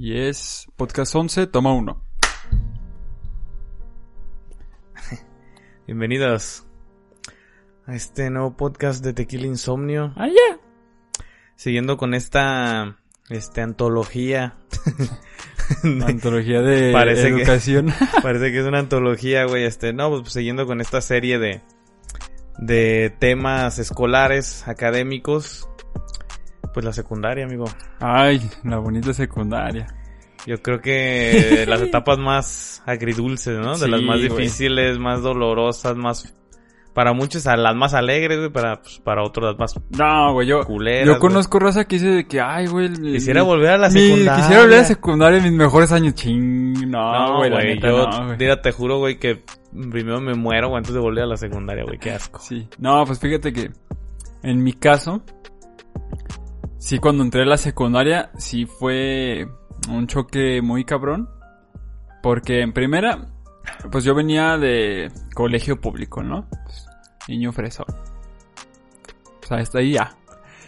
Y es Podcast 11, toma uno. Bienvenidos a este nuevo podcast de Tequila Insomnio. ¡Ah, ya! Siguiendo con esta este antología. Antología de Parece que- educación. Parece que es una antología, güey. Este, no, pues siguiendo con esta serie de de temas escolares, académicos. Pues la secundaria, amigo. Ay, la bonita secundaria. Yo creo que las etapas más agridulces, ¿no? De Sí, las más difíciles, más dolorosas, más para muchos a las más alegres, güey, para pues, para otros las más No, güey, yo, culeras. yo conozco raza que dice de que, ay, güey. Quisiera volver a la mi- secundaria. Quisiera volver a la secundaria en mis mejores años. Ching, no, No, güey, neta, yo, no, mira, te juro, güey, que primero me muero, güey, antes de volver a la secundaria, güey, qué asco. Sí. No, pues fíjate que en mi caso, sí cuando entré a la secundaria, sí fue un choque muy cabrón. Porque en primera, pues yo venía de colegio público, ¿no? Pues, niño fresón. O sea, hasta ahí ya.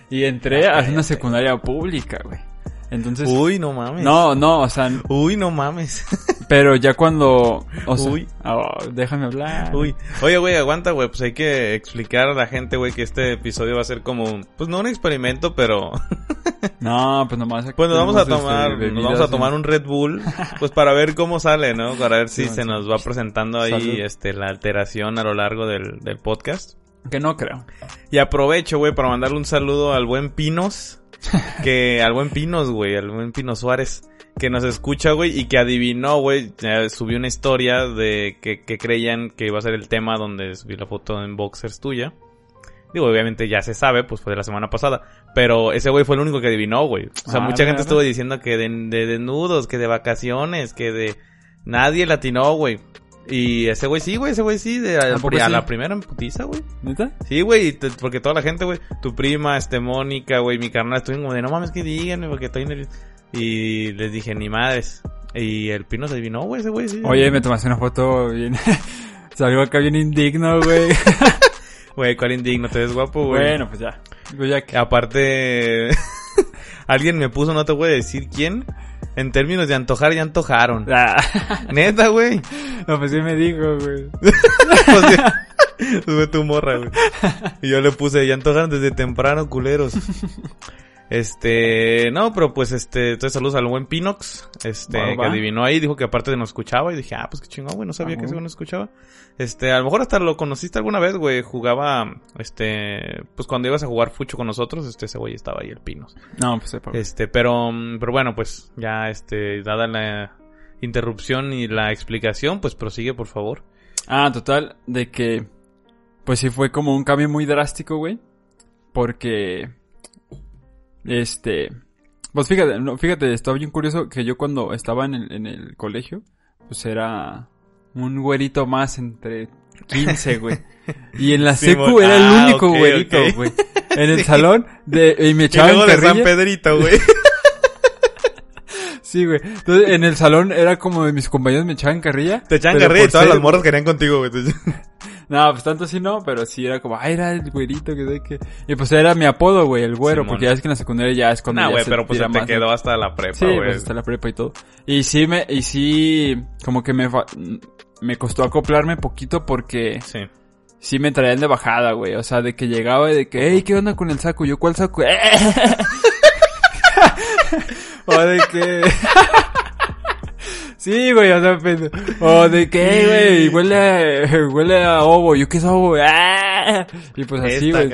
Y entré a una secundaria pública, güey. Entonces... Uy, no mames. No, no, o sea, Uy, no mames. pero ya cuando... O sea, Uy. oh, déjame hablar. Uy. Oye, güey, aguanta, güey, pues hay que explicar a la gente, güey, que este episodio va a ser como, un- pues no un experimento, pero No, pues nomás... pues nos vamos a este, tomar, nos vamos a tomar un Red Bull, pues para ver cómo sale, ¿no? Para ver si se sí. nos va presentando ahí, Salud. este, la alteración a lo largo del, del podcast. Que no creo. Y aprovecho, güey, para mandarle un saludo al buen Pinos. Que, al buen Pinos, güey, al buen Pino Suárez. Que nos escucha, güey, y que adivinó, güey. eh, subió una historia de que, que creían que iba a ser el tema donde subí la foto en boxers tuya. Digo, obviamente ya se sabe, pues fue de la semana pasada. Pero ese güey fue el único que adivinó, güey. O sea, Ah, mucha gente ¿verdad? estuvo diciendo que de, de desnudos, que de vacaciones, que de... Nadie latinó, güey. Y ese güey sí, güey, ese güey sí, de, ¿A poco a sí? la primera en putiza, güey. ¿Neta? Sí, güey, porque toda la gente, güey, tu prima, este, Mónica, güey, mi carnal, estuvieron como de, no mames, que díganme, porque estoy nervioso. Y les dije, ni madres. Y el pino se adivinó, güey, ese güey, sí. Oye, me tomaste una foto bien... Salió acá bien indigno, güey. Güey, cuál indigno, te ves guapo, güey. bueno, pues ya. Pues ya que... Aparte, alguien me puso, no te voy a decir quién, en términos de antojar, ya antojaron. Ah, Neta, güey. no, pues sí me dijo, güey. Sea, Sube tu morra, güey. Y yo le puse, ya antojaron desde temprano, culeros. Este, no, pero pues este, entonces saludos al buen Pinox, este, que va. adivinó ahí, dijo que aparte nos escuchaba y dije, ah, pues qué chingón, güey, no sabía que ese nos escuchaba. Este, a lo mejor hasta lo conociste alguna vez, güey, jugaba, este, pues cuando ibas a jugar fucho con nosotros, este, ese güey estaba ahí, el Pinos. No, pues sepa. Este, pero, pero bueno, pues ya, este, dada la interrupción y la explicación, pues prosigue, por favor. Ah, total, de que... Pues sí fue como un cambio muy drástico, güey. Porque... Este... Pues fíjate, no, fíjate, estaba bien curioso que yo cuando estaba en el, en el colegio, pues era un güerito más entre 15, güey. Y en la secu era el Ah, único ok, güerito, güey. En el Sí. salón de, y me Y echaban luego de San. Pedrito, güey. Sí, güey. Entonces, en el salón era como de mis compañeros me echaban carrilla. Te echan pero carrilla y todas ser- las morras querían contigo, güey. No, pues tanto así no, pero sí era como, ay, era el güerito que sé que... Y pues era mi apodo, güey, el güero, Simón. porque ya es que en la secundaria ya es cuando Nah, ya güey, se pero pues se te más, quedó hasta la prepa, Sí, güey. pues hasta la prepa y todo. Y sí me, y sí, como que me, me costó acoplarme poquito porque Sí. sí me traían de bajada, güey. O sea, de que llegaba y de que, hey, ¿qué onda con el saco? Yo, ¿cuál saco? o de que... Sí, güey, o sea, pues, o de que, "Hey, güey, huele a, huele a ovo, yo qué es ovo, ¡Ah! y pues así, güey.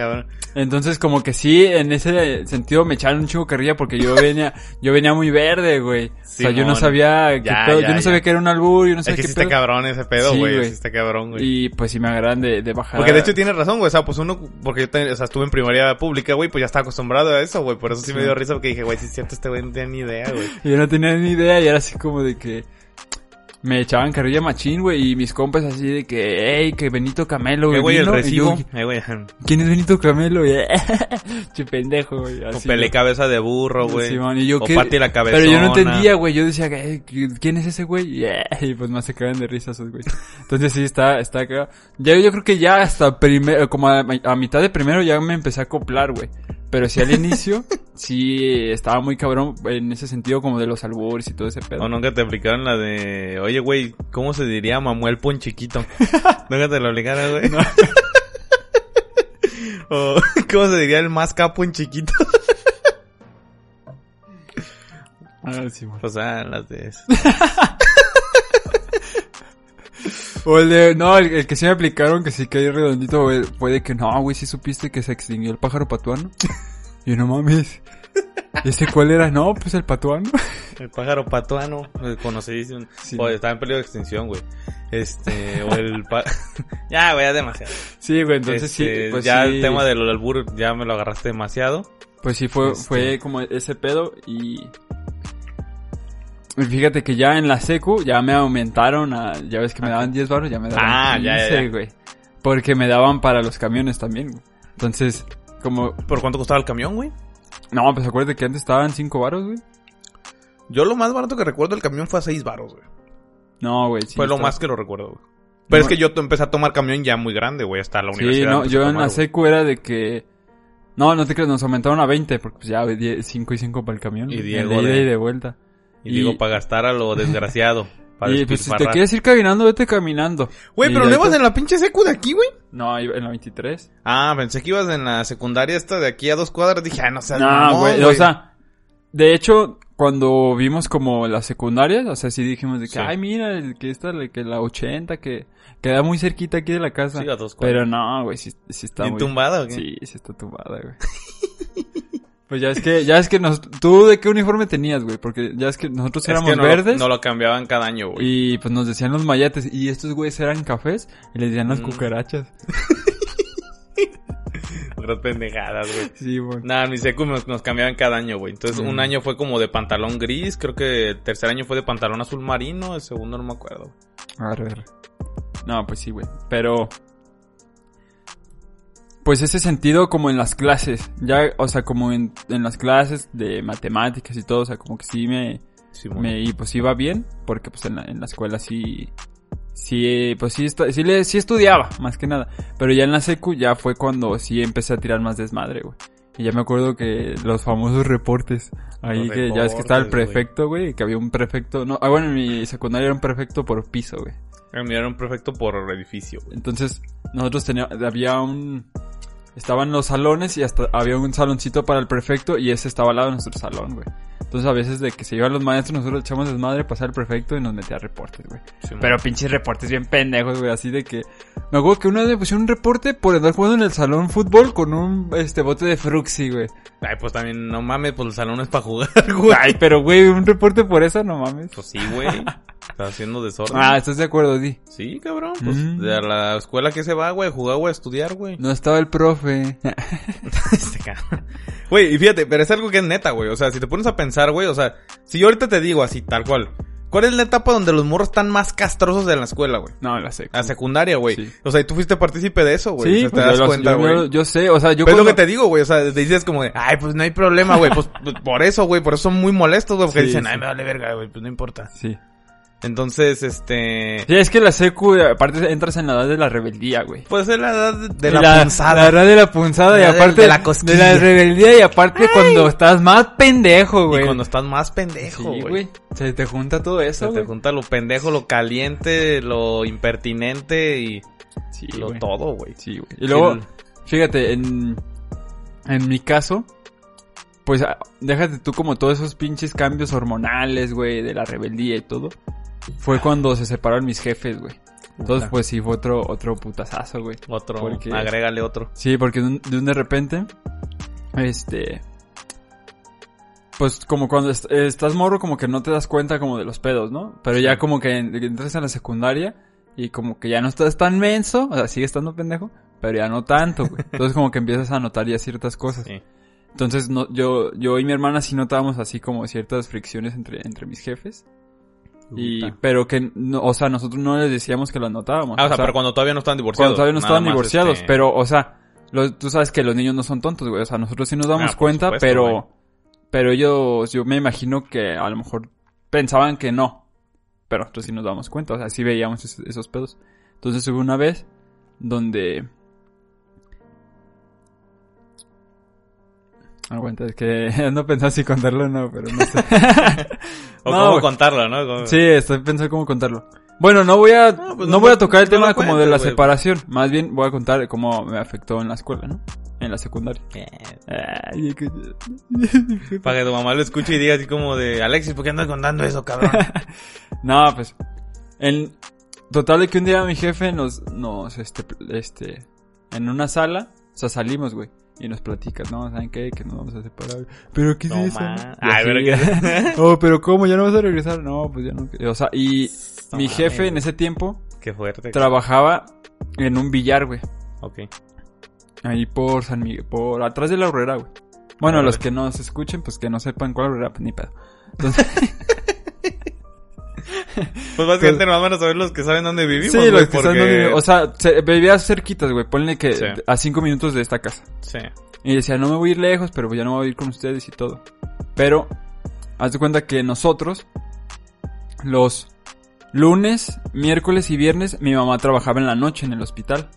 Entonces, como que sí, en ese sentido me echaron un chingo carrilla porque yo venía, yo venía muy verde, güey. o sea, yo no sabía qué Ya, pedo, ya, yo no sabía ya. que era un albur, yo no Es sabía que qué sí está pedo. cabrón ese pedo, güey. Sí está cabrón, güey. Y pues sí me agarran de, de bajada. Porque de hecho tienes razón, güey. O sea, pues uno, porque yo te- o sea, estuve en primaria pública, güey, pues ya estaba acostumbrado a eso, güey. Por eso sí, me dio risa porque dije, güey, si es cierto, este güey no tenía ni idea, güey. Y yo no tenía ni idea y era así como de que me echaban carrilla machín, güey, y mis compas así de que, hey, que Benito Camelo, Eh, güey, el vino", y recibo. yo, Eh, güey. ¿Quién es Benito Camelo? Y, che pendejo, güey. O pele güey. cabeza de burro, güey. Simón, y yo, o parte la cabeza. Pero yo no entendía, güey. Yo decía, "Eh, ¿quién es ese güey? Y, eh, y pues más se cagan de risa esos güey. Entonces sí, está, está acá. Ya, yo creo que ya hasta primero, como a, a mitad de primero ya me empecé a acoplar, güey. Pero sí al inicio, sí estaba muy cabrón en ese sentido como de los albures y todo ese pedo. O nunca te aplicaron la de, oye, güey, ¿cómo se diría Mamuel Ponchiquito? nunca te lo aplicaron, güey. No. o, ¿cómo se diría el más capo en chiquito? Ah, sí, bueno. o sea, las de... O el de, no, el, el que sí me aplicaron, que sí que hay redondito, güey, fue de que no, güey, sí supiste que se extinguió el pájaro patuano. Y no mames. ¿Y ese cuál era? No, pues el patuano. El pájaro patuano, conocidísimo. Sí. O estaba en peligro de extinción, güey. Este, o el pa... ya, güey, ya demasiado. Sí, güey, entonces Este, sí, pues ya sí, el tema del albur ya me lo agarraste demasiado. Pues sí fue, Este- fue como ese pedo y... y Fíjate que ya en la secu ya me aumentaron a, ya ves que me daban 10 baros, ya me daban Ah, ya, 15, ya, ya. güey. Porque me daban para los camiones también, güey. Entonces, como, ¿Por cuánto costaba el camión, güey? no, pues acuérdate que antes estaban 5 baros, güey. Yo lo más barato que recuerdo del camión fue a 6 baros, güey. No, güey, sí. fue lo más que lo recuerdo, güey. Pero No. es que yo empecé a tomar camión ya muy grande, güey, hasta la Sí, universidad. no, empecé yo en la güey. secu era de que... No, no te creas, nos aumentaron a 20, porque pues ya 5 y 5 para el camión. Y Diego de ida de- y de vuelta. Y, y- digo, para gastar a lo desgraciado. Para Y pues si te quieres ir caminando, vete caminando. Güey, pero no ibas en la pinche secu de aquí, güey. No, iba en la 23. Ah, pensé que ibas en la secundaria esta de aquí a dos cuadras. Dije, ah, no seas No, güey, o sea, de hecho, cuando vimos como las secundarias, o sea, sí dijimos de que, Sí. ay, mira, el que esta, la- que la 80, que queda muy cerquita aquí de la casa. Sí, a dos cuadras. Pero no, güey, sí, sí está ¿Bien muy... tumbada o qué? Sí, sí está tumbada, güey. pues ya es que, ya es que nos, tú de qué uniforme tenías, güey, porque ya es que nosotros Es éramos que no lo- verdes. No lo cambiaban cada año, güey. Y pues nos decían los mayates, y estos güeyes eran cafés, y les decían las Mm. cucarachas. Otras pendejadas, güey. Sí, güey. Nada, en mi secu nos, nos cambiaban cada año, güey. Entonces, Mm. un año fue como de pantalón gris. Creo que el tercer año fue de pantalón azul marino. El segundo no me acuerdo. Arre, arre. No, pues sí, güey. Pero. Pues ese sentido como en las clases. Ya, o sea, como en, en las clases de matemáticas y todo. O sea, como que sí me. Sí, me y pues iba bien. Porque pues en la, en la escuela sí. Sí, pues sí, sí, le, sí estudiaba, más que nada. Pero ya en la secu ya fue cuando sí empecé a tirar más desmadre, güey. Y ya me acuerdo que los famosos reportes. Ahí Los que ya ves que estaba el prefecto, güey. Que había un prefecto. No, ah, bueno, en mi secundaria era un prefecto por piso, güey. Era un prefecto por edificio, güey. Entonces, nosotros teníamos, había un, estaban los salones y hasta había un saloncito para el prefecto y ese estaba al lado de nuestro salón, güey. Entonces a veces de que se iban los maestros, nosotros echamos desmadre, pasar el prefecto y nos metía reportes, güey. Sí, Pero pinches reportes bien pendejos, güey, así de que... Me acuerdo que una vez me pusieron un reporte por andar jugando en el salón fútbol con un, este, bote de fruxi, güey. Ay, pues también, no mames, pues el salón es para jugar, güey. Ay, pero güey, un reporte por eso, no mames. Pues sí, güey. Está haciendo desorden. Ah, ¿estás de acuerdo, Di? Sí, cabrón. Pues Mm. de la escuela que se va, güey, jugar, güey, a estudiar, güey. No estaba el profe. Este. Güey, y fíjate, pero es algo que es neta, güey. O sea, si te pones a pensar, güey, o sea, si yo ahorita te digo así, tal cual. ¿Cuál es la etapa donde los morros están más castrosos de la escuela, güey? No, la sé. A secundaria, güey. Sí. O sea, y tú fuiste partícipe de eso, güey. Sí, O sea, pues te das yo, cuenta, güey. yo- yo sé, o sea, yo Pero es lo cuando- que te digo, güey. O sea, te dices como de, ay, pues no hay problema, güey. Pues, pues, por eso, güey. Por eso son muy molestos, güey. Porque Sí, dicen, sí. ay, me vale verga, güey. Pues no importa. Sí. Entonces, este... Sí, es que la secu, aparte entras en la edad de la rebeldía, güey. Pues es la edad de, Y la, punzada. La edad de la punzada y La aparte de la cosquilla. de la rebeldía y aparte cuando estás más pendejo, Y güey. cuando estás más pendejo, Sí, güey. güey. Se te junta todo Se eso, te güey. junta lo pendejo, lo caliente, lo impertinente y Sí, lo güey. todo, güey. Sí, güey. Y luego, fíjate, en, en mi caso, pues ah, déjate tú como todos esos pinches cambios hormonales, güey, de la rebeldía y todo. Fue cuando se separaron mis jefes, güey. Entonces, pues sí, fue otro, otro putazazo, güey. Otro, porque- agrégale otro. Sí, porque de un de, un de repente, este, pues como cuando est- estás morro como que no te das cuenta como de los pedos, ¿no? Pero ya como que en- entras en la secundaria y como que ya no estás tan menso, o sea, sigue estando pendejo, pero ya no tanto, güey. Entonces como que empiezas a notar ya ciertas cosas. Sí. Entonces no, yo, yo y mi hermana sí notábamos así como ciertas fricciones entre, entre mis jefes. Y, pero que, no, o sea, nosotros no les decíamos que los notábamos. Ah, o sea, pero cuando todavía no estaban divorciados. Cuando todavía no estaban divorciados, este, pero, o sea, tú sabes que los niños no son tontos, güey. O sea, nosotros sí nos damos Ah, cuenta, supuesto, pero, güey. pero ellos, yo me imagino que a lo mejor pensaban que no. Pero nosotros sí nos damos cuenta, o sea, sí veíamos esos, esos pedos. Entonces hubo una vez donde... Aguanta, es que ando pensando si contarlo o no, pero no sé. O No, cómo contarlo, ¿no? Sí, estoy pensando cómo contarlo. Bueno, no voy a, no, No, pues voy no a lo- tocar el no tema como de la separación. Más bien voy a contar cómo me afectó en la escuela, ¿no? En la secundaria. Que- Para que tu mamá lo escuche y diga así como de, Alexis, ¿por qué andas contando eso, cabrón? No, pues. En total de que un día mi jefe nos, nos, este, este, en una sala, o sea, salimos, güey. Y nos platicas, ¿no? ¿Saben qué? Que nos vamos a separar. ¿Pero qué No, es eso? ma. no? Ay, pero pero ¿cómo? ¿Ya no vas a regresar? No, pues ya no. O sea, y No mi jefe mames. en ese tiempo Qué fuerte. trabajaba en un billar, güey. Ok. Ahí por San Miguel, por atrás de la horrera, güey. Bueno, los que no se escuchen, pues que no sepan cuál horrera, pues ni pedo. Entonces, Pues básicamente nomás van a saber los que saben dónde vivimos, sí, los que están porque- donde- O sea, se, vivías cerquitas, güey. Ponle que Sí. a cinco minutos de esta casa. Sí. Y decía, no me voy a ir lejos, pero ya no voy a ir con ustedes y todo. Pero, haz de cuenta que nosotros, los lunes, miércoles y viernes, mi mamá trabajaba en la noche en el hospital.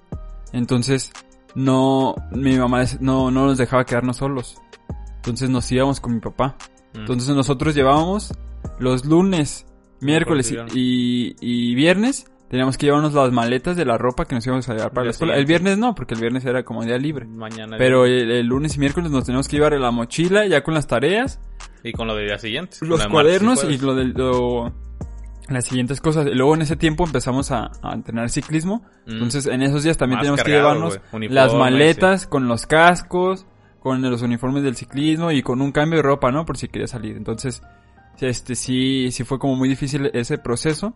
Entonces, no, mi mamá no, no nos dejaba quedarnos solos. Entonces nos íbamos con mi papá. Mm. Entonces nosotros llevábamos los lunes, miércoles y, y- viernes. Teníamos que llevarnos las maletas de la ropa que nos íbamos a llevar para la escuela. El viernes no, porque el viernes era como día libre. Mañana. Pero el, el lunes y miércoles nos tenemos que llevar la mochila ya con las tareas, Y con lo del día siguiente. los cuadernos y lo de lo- las siguientes cosas. Y luego en ese tiempo empezamos a, a entrenar ciclismo. Mm. Entonces en esos días también teníamos que llevarnos las maletas con los cascos, con los uniformes del ciclismo y con un cambio de ropa, ¿no? Por si quería salir. Entonces, este sí, sí fue como muy difícil ese proceso.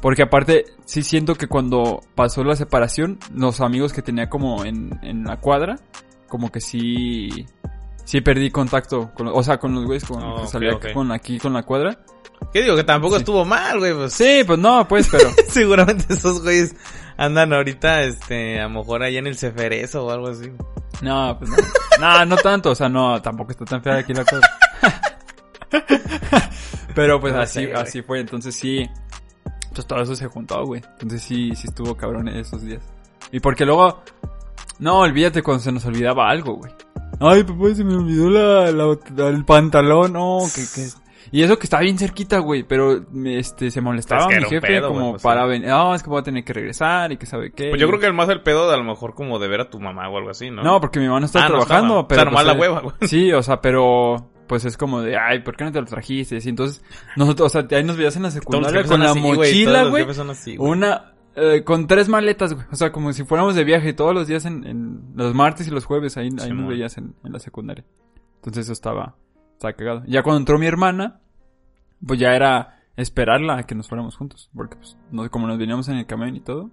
Porque aparte, sí siento que cuando pasó la separación, los amigos que tenía como en, en la cuadra, como que sí, sí perdí contacto con, o sea, con los güeyes con, Oh, que salía con aquí con la cuadra. ¿Qué digo? Que tampoco Sí. estuvo mal, güey. Pues Sí, pues no, pues, pero, seguramente esos güeyes andan ahorita, este, a lo mejor allá en el Ceferezo o algo así. no, pues no. No, no tanto, o sea, no, tampoco está tan fea aquí la cuadra. Pero pues No así, sé, así fue, entonces sí, pues todo eso se juntó, güey. Entonces sí, sí estuvo cabrón esos días. Y porque luego, no, olvídate cuando se nos olvidaba algo, güey. Ay, papá, se me olvidó la, la- el pantalón, no, que, que... Y eso que estaba bien cerquita, güey, pero este, se molestaba Es que mi jefe pedo, como pues, para venir, no, es que voy a tener que regresar y que sabe qué. Pues yo creo que el más el pedo de a lo mejor como de ver a tu mamá o algo así, ¿no? No, porque mi mamá no está Ah, no trabajando, estaba. pero... O sea, nomás pues, la eh, hueva, güey. Sí, o sea, pero... Pues es como de, ay, ¿por qué no te lo trajiste? Y entonces, nosotros, o sea, ahí nos veías en la secundaria con la así, mochila, güey. Una, eh, con tres maletas, güey. O sea, como si fuéramos de viaje todos los días en, en los martes y los jueves, ahí, ahí nos veías en, en la secundaria. Entonces eso estaba, estaba cagado. Ya cuando entró mi hermana, pues ya era esperarla a que nos fuéramos juntos. Porque pues, no, como nos veníamos en el camión y todo,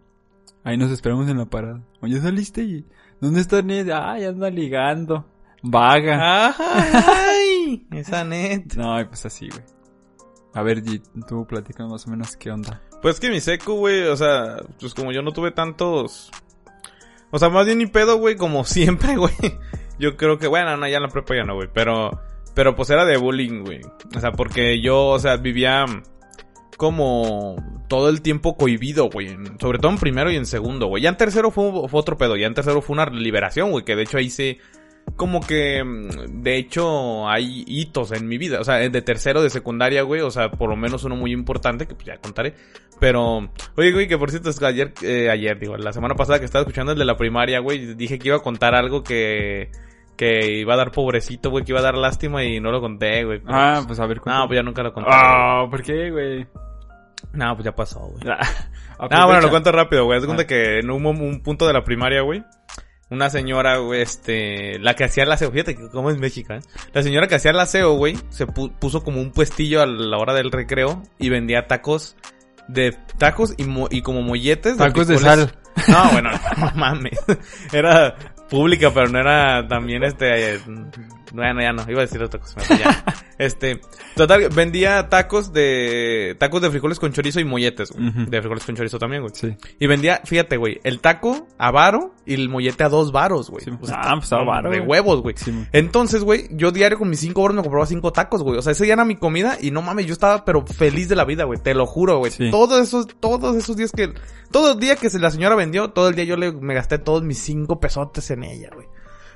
ahí nos esperamos en la parada. Oye, saliste y, ¿dónde está Ned? Ay, anda ligando. Vaga. ¡Ay! Esa net. No, pues así, güey. A ver, G, tú platícanos más o menos qué onda. Pues que mi seco, güey, o sea, pues como yo no tuve tantos... O sea, más bien ni pedo, güey, como siempre, güey. Yo creo que, bueno, no, ya en la prepa ya no, güey, pero... Pero pues era de bullying, güey. O sea, porque yo, o sea, vivía como todo el tiempo cohibido, güey. Sobre todo en primero y en segundo, güey. Ya en tercero fue, fue otro pedo. Ya en tercero fue una liberación, güey. Que de hecho ahí se... Como que... mm, De hecho hay hitos en mi vida. O sea, de tercero de secundaria, güey. O sea, por lo menos uno muy importante que pues ya contaré. Pero... Oye, güey, que por cierto es que ayer... eh, ayer, digo, la semana pasada que estaba escuchando el de la primaria, güey. Dije que iba a contar algo que... Que iba a dar pobrecito, güey. Que iba a dar lástima y no lo conté, güey. Ah, pues, pues a ver. no, pues ya nunca lo conté. Ah, ¿por qué, güey? No, pues ya pasó, güey. Ah, bueno, lo cuento rápido, güey. Haz cuenta Ah. que en un punto de la primaria, güey, una señora, güey, este, la que hacía el aseo, fíjate que cómo es México, ¿eh? La señora que hacía el aseo, güey, se pu- puso como un puestillo a la hora del recreo y vendía tacos de tacos y, mo- y como molletes. Tacos de sal. No, bueno, no mames. Era pública, pero no era también este. Eh, bueno, ya no, iba a decir otra cosa. ya. Este, total, vendía tacos de. Tacos de frijoles con chorizo y molletes, güey. De frijoles con chorizo también, güey. Sí. Y vendía, fíjate, güey, el taco a varo y el mollete a dos varos, güey. Sí. O sea, Ah, pues a no, varo, De huevos, güey. Sí, Entonces, güey, yo diario con mis cinco horas me compraba cinco tacos, güey. O sea, ese día era mi comida y no mames, yo estaba pero feliz de la vida, güey. Te lo juro, güey. Sí. Todos esos, todos esos días que, todo el día que se- la señora vendió, todo el día yo le, me gasté todos mis cinco pesotes en ella, güey.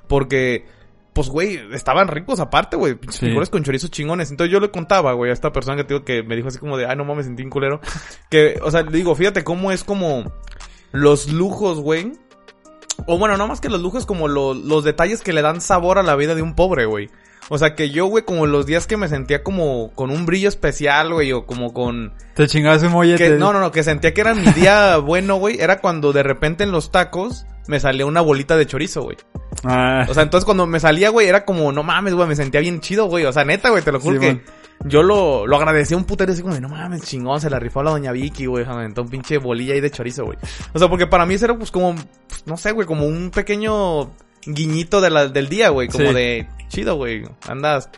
Porque, pues, güey, estaban ricos aparte, güey. Pinches Sí. con chorizos chingones. Entonces yo le contaba, güey, a esta persona que te digo que me dijo así como de, ay, no mames, sentí un culero. que, o sea, le digo, fíjate cómo es como los lujos, güey. O bueno, no más que los lujos, como lo- los detalles que le dan sabor a la vida de un pobre, güey. O sea, que yo, güey, como los días que me sentía como con un brillo especial, güey, o como con... Te chingabas un mollete. Que, no, no, no, que sentía que era mi día bueno, güey, era cuando de repente en los tacos me salía una bolita de chorizo, güey. Ah, O sea, entonces cuando me salía, güey, era como, no mames, güey, me sentía bien chido, güey. O sea, neta, güey, te lo juro Simón. que yo lo, lo agradecía un putero así como, no mames, chingón, se la rifó a la doña Vicky, güey. Me aventó un pinche bolilla ahí de chorizo, güey. O sea, porque para mí eso era pues como, pues, no sé, güey, como un pequeño guiñito de la, del día, güey. Como Sí. de, chido, güey. Andas,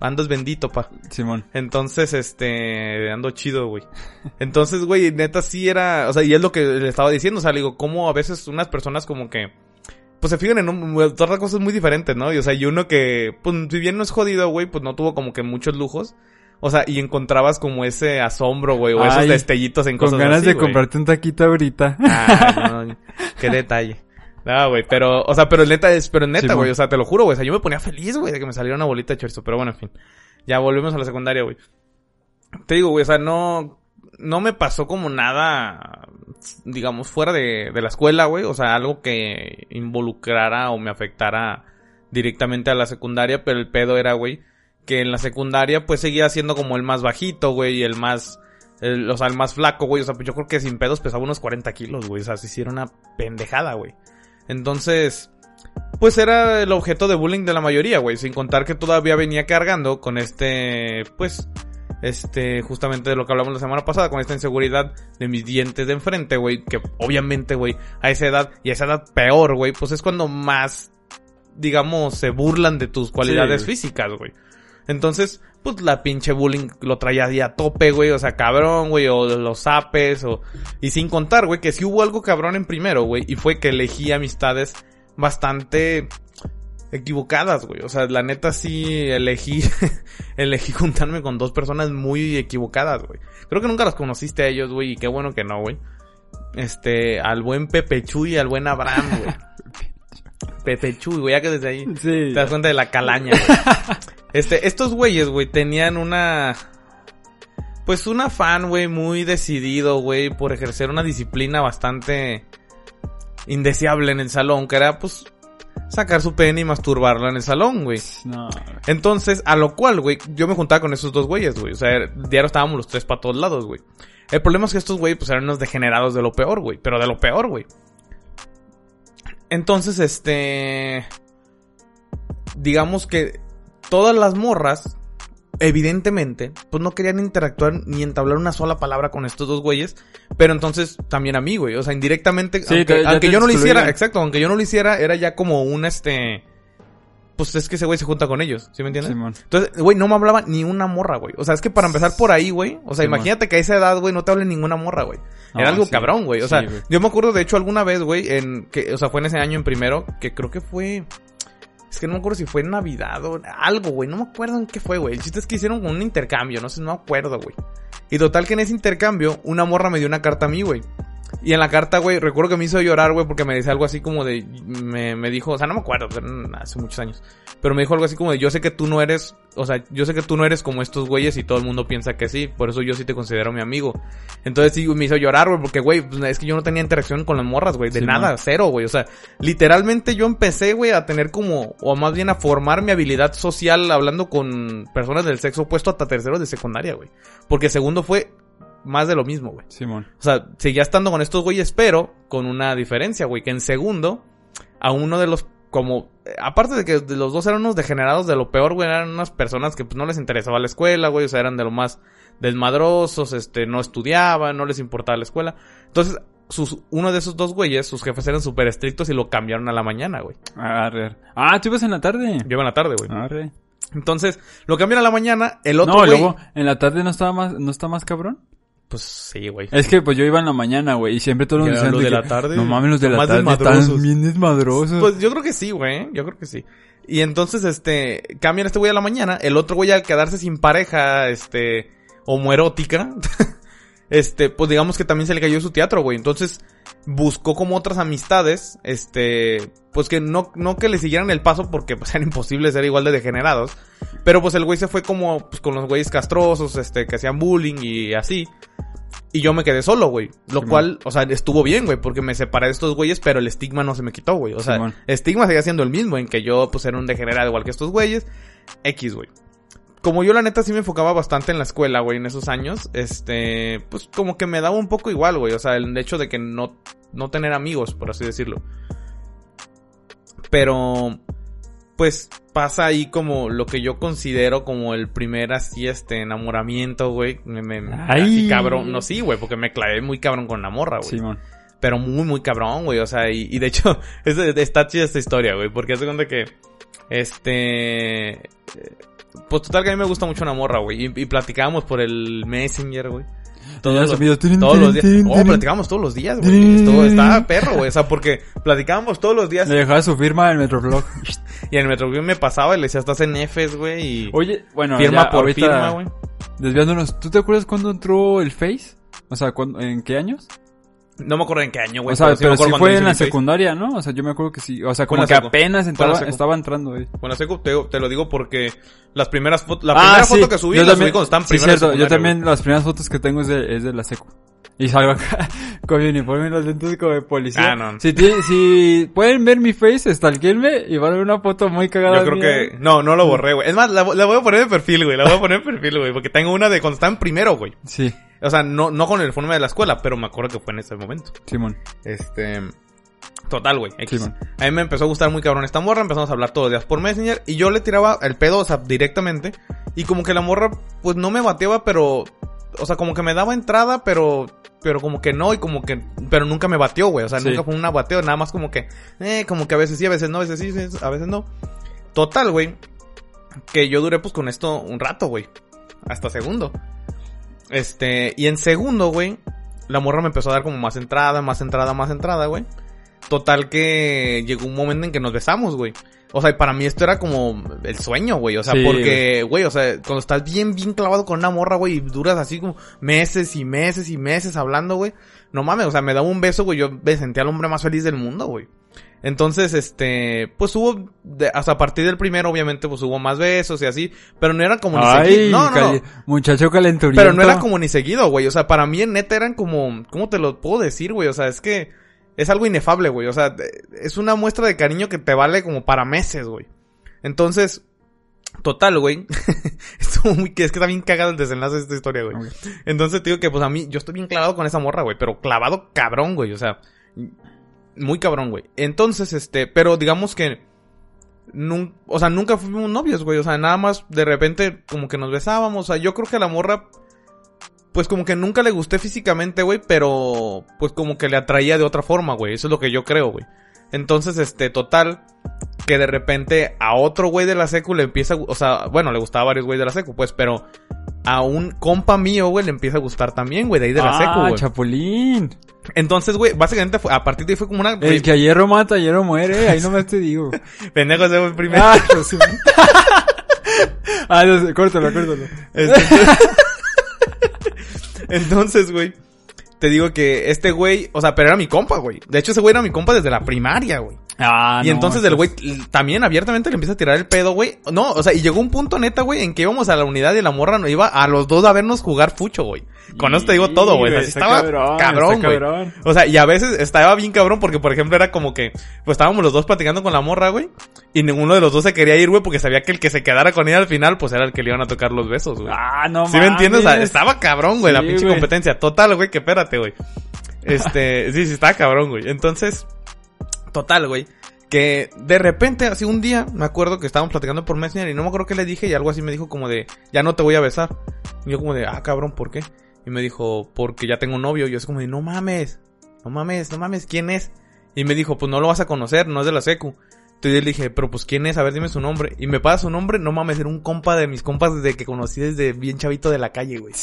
andas bendito, pa. Simón. Entonces, este, ando chido, güey. Entonces, güey, neta sí era, o sea, y es lo que le estaba diciendo, o sea, le digo, como a veces unas personas como que, pues se fijan en un, otras cosas muy diferentes, ¿no? Y o sea, y uno que, pues, si bien no es jodido, güey, pues no tuvo como que muchos lujos. O sea, y encontrabas como ese asombro, güey, o esos Ay, destellitos en Con cosas ganas así, de comprarte un taquito ahorita. Ah, no, qué detalle. No, güey, pero, o sea, pero neta es, pero neta, güey, o sea, te lo juro, güey, o sea, yo me ponía feliz, güey, de que me saliera una bolita de chorizo, pero bueno, en fin. Ya volvemos a la secundaria, güey. Te digo, güey, o sea, no, no me pasó como nada, digamos, fuera de, de la escuela, güey, o sea, algo que involucrara o me afectara directamente a la secundaria, pero el pedo era, güey, que en la secundaria, pues seguía siendo como el más bajito, güey, y el más, el, o sea, el más flaco, güey. O sea, pues yo creo que sin pedos pesaba unos 40 kilos, güey. O sea, se hiciera una pendejada, güey. Entonces, pues era el objeto de bullying de la mayoría, güey. Sin contar que todavía venía cargando con este, pues, este, justamente de lo que hablamos la semana pasada, con esta inseguridad de mis dientes de enfrente, güey. Que obviamente, güey, a esa edad, y a esa edad peor, güey, pues es cuando más, digamos, se burlan de tus cualidades físicas, güey. Entonces, pues la pinche bullying lo traía ahí a tope, güey. O sea, cabrón, güey. O los zapes, o... Y sin contar, güey, que sí hubo algo cabrón en primero, güey. Y fue que elegí amistades bastante equivocadas, güey. O sea, la neta sí elegí... elegí juntarme con dos personas muy equivocadas, güey. Creo que nunca los conociste a ellos, güey. Y qué bueno que no, güey. Este, al buen Pepe Chuy y al buen Abraham, güey. Pepe Chuy, güey. Ya que desde ahí... Sí. Te das cuenta de la calaña, güey. Este, estos güeyes, güey, tenían una... Pues un afán, güey, muy decidido, güey, por ejercer una disciplina bastante indeseable en el salón, que era, pues, sacar su pene y masturbarla en el salón, güey. No. Entonces, a lo cual, güey, yo me juntaba con esos dos güeyes, güey. O sea, diario estábamos los tres para todos lados, güey. El problema es que estos güeyes, pues, eran unos degenerados de lo peor, güey. Pero de lo peor, güey. Entonces, este... Digamos que todas las morras, evidentemente, pues no querían interactuar ni entablar una sola palabra con estos dos güeyes. Pero entonces, también a mí, güey. O sea, indirectamente, Sí, aunque, te- yo no lo hiciera, exacto, aunque yo no lo hiciera, era ya como un, este... Pues es que ese güey se junta con ellos, ¿sí me entiendes? Simón. Entonces, güey, no me hablaba ni una morra, güey. O sea, es que para empezar por ahí, güey. O sea, imagínate que a esa edad, güey, no te hable ninguna morra, güey. Era algo sí. cabrón, güey. O Sí, sea, güey. yo me acuerdo, de hecho, alguna vez, güey, en que, o sea, fue en ese año en primero, que creo que fue. Es que no me acuerdo si fue en Navidad o algo, güey. No me acuerdo en qué fue, güey. El chiste es que hicieron un intercambio, no sé, no me acuerdo, güey. Y total que en ese intercambio, una morra me dio una carta a mí, güey. Y en la carta, güey, recuerdo que me hizo llorar, güey, porque me decía algo así como de, me, me dijo, o sea, no me acuerdo, pero, mm, hace muchos años. Pero me dijo algo así como de, yo sé que tú no eres, o sea, yo sé que tú no eres como estos güeyes y todo el mundo piensa que sí, por eso yo sí te considero mi amigo. Entonces sí, me hizo llorar, güey, porque, güey, pues, es que yo no tenía interacción con las morras, güey, de Sí, nada, man. cero, güey. O sea, literalmente yo empecé, güey, a tener como, o más bien a formar mi habilidad social hablando con personas del sexo opuesto hasta tercero de secundaria, güey. Porque segundo fue más de lo mismo, güey. Simón. O sea, seguía estando con estos güeyes, pero con una diferencia, güey. Que en segundo, a uno de los, como, aparte de que los dos eran unos degenerados de lo peor, güey, eran unas personas que pues no les interesaba la escuela, güey. O sea, eran de lo más desmadrosos, este, no estudiaban, no les importaba la escuela. Entonces, sus, uno de esos dos güeyes, sus jefes eran súper estrictos y lo cambiaron a la mañana, güey. Arre. Ah, tú ibas en la tarde. Yo iba en la tarde, güey. Arre. Entonces, lo cambiaron a la mañana, el otro no, güey... luego, en la tarde no estaba más, no está más cabrón. Pues sí, güey. Es que pues yo iba en la mañana, güey, y siempre todos Ya, decían los de de que, la tarde, No mames, los de los la tarde desmadrosos". están bien desmadrosos. Pues yo creo que sí, güey. Yo creo que sí. Y entonces, este, cambian este güey a la mañana. El otro güey al quedarse sin pareja, este, homoerótica. este, pues digamos que también se le cayó su teatro, güey. Entonces, buscó como otras amistades, este, pues que no, no que le siguieran el paso porque pues era imposible ser igual de degenerados. Pero pues el güey se fue como, pues con los güeyes castrosos, este, que hacían bullying y así. Y yo me quedé solo, güey. Lo cual, o sea, estuvo bien, güey, porque me separé de estos güeyes, pero el estigma no se me quitó, güey. O sea, el estigma seguía siendo el mismo, en que yo, pues, era un degenerado igual que estos güeyes. X, güey. Como yo, la neta, sí me enfocaba bastante en la escuela, güey, en esos años, este, pues, como que me daba un poco igual, güey. O sea, el hecho de que no, no tener amigos, por así decirlo. Pero, pues pasa ahí como lo que yo considero como el primer así este enamoramiento, güey. Me, así cabrón. No, sí, güey, porque me clavé muy cabrón con la morra, güey. Simón. Pero muy, muy cabrón, güey. O sea, y, y de hecho, es, está chida esta historia, güey. Porque hace cuenta que, este... eh, Pues total que a mí me gusta mucho una morra, güey. Y, y platicábamos por el Messenger, güey. Todos los, tin, todos los días. Oh, platicábamos todos los días, güey. Estaba perro, güey. O sea, porque platicábamos todos los días. Le dejaba su firma en Metroflog. Y en el Metrobús me pasaba y le decía, estás en Fs, güey, y Oye, bueno, firma ya por ahorita, firma, güey. Desviándonos, ¿tú te acuerdas cuándo entró el Face? O sea, ¿cuándo- ¿en qué años? No me acuerdo en qué año, güey. o sea, sí pero sí fue en la secundaria, ¿no? O sea, yo me acuerdo que sí. O sea, como que apenas entraba, estaba entrando, güey. Bueno, secu, te, te lo digo porque las primeras fotos, la Ah, primera sí. foto que subí, Yo la también- subí cuando estaban sí, primero cierto. Yo también, las primeras fotos que tengo es de, es de la secu. Y salgo acá con mi uniforme y los lentes como de policía. Ah, no. Si, pueden ver mi face, stalkeenme y van a ver una foto muy cagada. Yo creo mía. que... No, no lo borré, güey. Es más, la, la voy a poner en perfil, güey. La voy a poner en perfil, güey. Porque tengo una de cuando estaba en primero, güey. Sí, O sea, no, no con el uniforme de la escuela, pero me acuerdo que fue en ese momento. Simón. Este... Total, güey. Simón. A mí me empezó a gustar muy cabrón esta morra, empezamos a hablar todos los días por Messenger y yo le tiraba el pedo, o sea, directamente. Y como que la morra, pues no me bateaba, pero... O sea, como que me daba entrada, pero... Pero como que no, y como que... Pero nunca me batió, güey. O sea, Sí. nunca fue una bateo, nada más como que... Eh, como que a veces sí, a veces no, a veces sí, sí, a veces no. Total, güey. Que yo duré pues con esto un rato, güey. Hasta segundo. Este, y en segundo, güey, la morra me empezó a dar como más entrada, más entrada, más entrada, güey. Total que llegó un momento en que nos besamos, güey. O sea, para mí esto era como el sueño, güey. O sea, Sí, porque, güey, o sea, cuando estás bien, bien clavado con una morra, güey, y duras así como meses y meses y meses hablando, güey. No mames, o sea, me daba un beso, güey. Yo me sentía el hombre más feliz del mundo, güey. Entonces, este, pues hubo, de- hasta a partir del primero, obviamente, pues hubo más besos y así, pero no era como ni Ay, seguido. No, no, muchacho calenturiento. Pero no era como ni seguido, güey. O sea, para mí en neta eran como, ¿cómo te lo puedo decir, güey? O sea, es que es algo inefable, güey. O sea, es una muestra de cariño que te vale como para meses, güey. Entonces, total, güey. Estuvo muy, que es que está bien cagado el desenlace de esta historia, güey. Entonces te digo que pues a mí, yo estoy bien clavado con esa morra, güey. Pero clavado cabrón, güey. O sea, muy cabrón, güey. Entonces, este, pero digamos que... nun- o sea, nunca fuimos novios, güey. O sea, nada más de repente como que nos besábamos. O sea, yo creo que la morra... Pues como que nunca le gusté físicamente, güey. Pero pues como que le atraía de otra forma, güey. Eso es lo que yo creo, güey. Entonces, este, total... Que de repente a otro güey de la secu le empieza... O sea, bueno, le gustaba a varios güeyes de la secu, pues. Pero a un compa mío, güey, le empieza a gustar también, güey. De ahí de la ah, secu, güey. Chapulín. Entonces, güey, básicamente fue- a partir de ahí fue como una... El que hierro mata, hierro muere. Ahí nomás te digo. Pendejo ese fue el primero. ah, ah, no sé, córtalo, córtalo. Este- Entonces, güey, te digo que este güey, o sea, pero era mi compa, güey. De hecho, ese güey era mi compa desde la primaria, güey. Ah, y no, entonces el güey también abiertamente le empieza a tirar el pedo, güey. No, o sea, y llegó un punto neta, güey, en que íbamos a la unidad y la morra nos iba a los dos a vernos jugar fucho, güey. Con eso te digo todo, güey. Así estaba cabrón, güey. cabrón. O sea, y a veces estaba bien cabrón porque, por ejemplo, era como que, pues estábamos los dos platicando con la morra, güey. Y ninguno de los dos se quería ir, güey, porque sabía que el que se quedara con ella al final, pues era el que le iban a tocar los besos, güey. Ah, no ¿Sí me entiendes? O sea, mames. estaba cabrón, güey, la pinche güey. competencia. Total, güey, que espérate, güey. Este, sí, sí, estaba cabrón, güey. Entonces, total, güey. Que de repente, así un día, me acuerdo que estábamos platicando por Messenger y no me acuerdo qué le dije y algo así me dijo como de, ya no te voy a besar. Y yo como de, ah, cabrón, ¿por qué? Y me dijo, porque ya tengo un novio. Y yo es como de, no mames, no mames, no mames, ¿quién es? Y me dijo, pues no lo vas a conocer, no es de la secu. Entonces yo le dije, pero pues ¿quién es? A ver, dime su nombre. Y me pasa su nombre, no mames, era un compa de mis compas desde que conocí desde bien chavito de la calle, güey.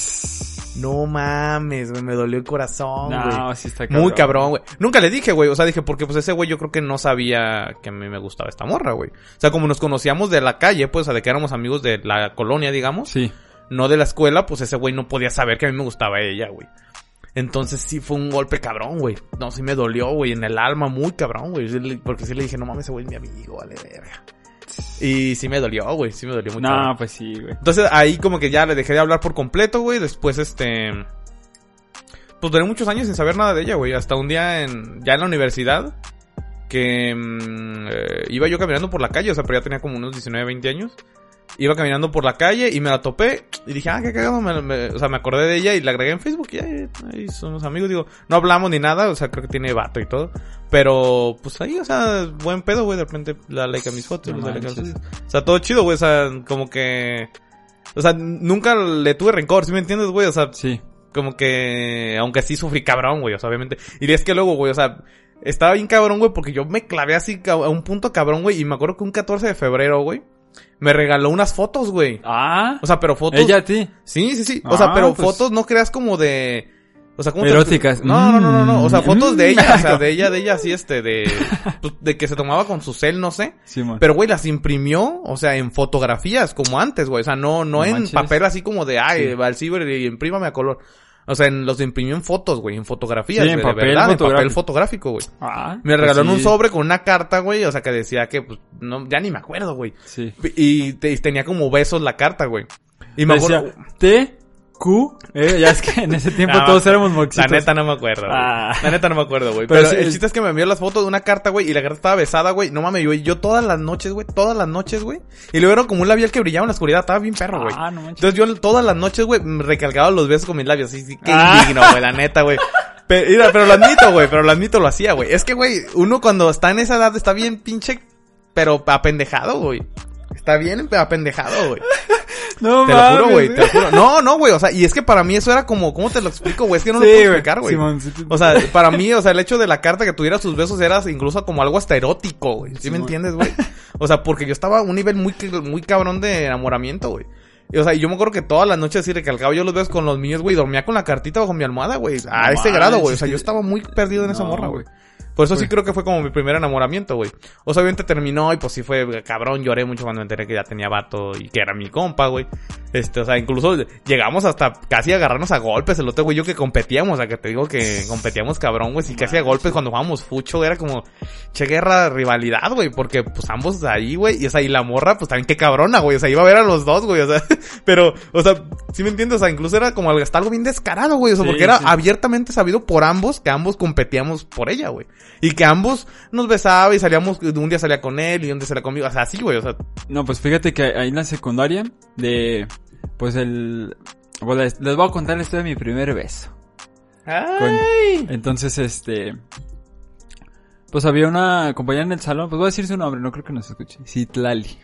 No mames, güey, me dolió el corazón, güey. No, sí está cabrón. Muy cabrón, güey. Nunca le dije, güey. O sea, dije, porque pues ese güey yo creo que no sabía que a mí me gustaba esta morra, güey. O sea, como nos conocíamos de la calle, pues, o sea, de que éramos amigos de la colonia, digamos. Sí. No de la escuela, pues ese güey no podía saber que a mí me gustaba ella, güey. Entonces sí fue un golpe cabrón, güey. No, sí me dolió, güey, en el alma, muy cabrón, güey. Porque sí le dije, no mames, ese güey es mi amigo, vale, verga. Y sí me dolió, güey, sí me dolió mucho. No, pues sí, güey. Entonces ahí como que ya le dejé de hablar por completo, güey. Después, este... Pues duré muchos años sin saber nada de ella, güey. Hasta un día en... Ya en la universidad. Que... mm, eh, iba yo caminando por la calle. O sea, pero ya tenía como unos 19, 20 años. Iba caminando por la calle y me la topé. Y dije, ah, qué cagado. me- me- o sea, me acordé de ella y la agregué en Facebook. Y ahí, ahí somos amigos. Digo, no hablamos ni nada. O sea, creo que tiene vato y todo. Pero, pues ahí, o sea, buen pedo, güey. De repente la like a mis fotos. No like a. O sea, todo chido, güey. O sea, como que... O sea, nunca le tuve rencor, ¿sí me entiendes, güey? O sea, Sí. como que... Aunque sí sufrí cabrón, güey. O sea, obviamente. Y es que luego, güey, o sea... Estaba bien cabrón, güey, porque yo me clavé así a un punto cabrón, güey. Y me acuerdo que un 14 de febrero, güey, me regaló unas fotos, güey. Ah. O sea, pero fotos... Ella a ti. Sí, sí, sí. O sea, Ah, pero pues- fotos no creas como de... O sea, ¿cómo te- Eróticas. No, no, no, no, no. O sea, Mm. fotos de ella, o sea, de ella, de ella así, este, de... pues, De que se tomaba con su cel, no sé. Simón. Pero, güey, las imprimió, o sea, en fotografías, como antes, güey. O sea, no, no, No en manches. papel así como de, ay, Sí. va al ciber y imprímame a color. O sea, en, los imprimió en fotos, güey, en fotografías, Sí, en güey, de papel verdad, en papel fotográfico. güey. Ah. Me pues un sí. sobre con una carta, güey, o sea, que decía que, pues, no, ya ni me acuerdo, güey. Sí. Y, te- y tenía como besos la carta, güey. Y me Decía acuerdo... T, Q. Eh, ya es que en ese tiempo No, todos éramos La moxitos. neta no me acuerdo. Ah. La neta no me acuerdo, güey. Pero Pero, sí, el chiste es que me envió las fotos de una carta, güey, y la carta estaba besada, güey. No mames, güey. Yo todas las noches, güey, todas las noches, güey. Y luego era como un labial que brillaba en la oscuridad. Estaba bien perro, güey. Ah, no manches. Entonces yo todas las noches, güey, recalcaba los besos con mis labios. Sí, sí, qué Ah. indigno, güey, la neta, güey. Pero, mira, pero lo admito, güey, pero lo admito, lo hacía, güey. Es que, güey, uno cuando está en esa edad está bien pinche, pero apendejado, güey. Está bien apendejado, güey. No Te lo juro, güey, te lo juro. No, no, güey, o sea, y es que para mí eso era como, ¿cómo te lo explico, güey? Es que no lo puedo explicar, güey. Sí O sea, para mí, o sea, el hecho de la carta que tuviera sus besos era incluso como algo hasta erótico, güey. ¿Sí, me entiendes, güey? O sea, porque yo estaba a un nivel muy, muy cabrón de enamoramiento, güey. Y, o sea, y yo me acuerdo que todas las noches así recalcaba yo los besos con los míos, güey. Dormía con la cartita bajo mi almohada, güey. A No ese grado, güey. O sea, yo estaba muy perdido en esa morra, güey. Por eso sí creo que fue como mi primer enamoramiento, güey. O sea, obviamente terminó y pues sí fue cabrón, lloré mucho cuando me enteré que ya tenía vato y que era mi compa, güey. Este, o sea, incluso llegamos hasta casi a agarrarnos a golpes el otro güey yo que competíamos, o sea, que te digo que competíamos cabrón, güey, sí casi a golpes cuando jugábamos fucho, era como che guerra, rivalidad, güey, porque pues ambos ahí, güey, y o sea, y la morra pues también qué cabrona, güey, o sea, iba a ver a los dos, güey, o sea, pero, o sea, sí me entiendes, o sea, incluso era como hasta algo bien descarado, güey, o sea, Sí, porque era sí. abiertamente sabido por ambos que ambos competíamos por ella, güey. Y que ambos nos besaba y salíamos, un día salía con él y un día salía conmigo. O sea, así, güey. O sea, No, pues fíjate que ahí en la secundaria, de, pues el, bueno, les, les voy a contar la historia de mi primer beso. ¡ay! Entonces, este, pues había una compañera en el salón, pues voy a decir su nombre, no creo que nos escuche. Citlali.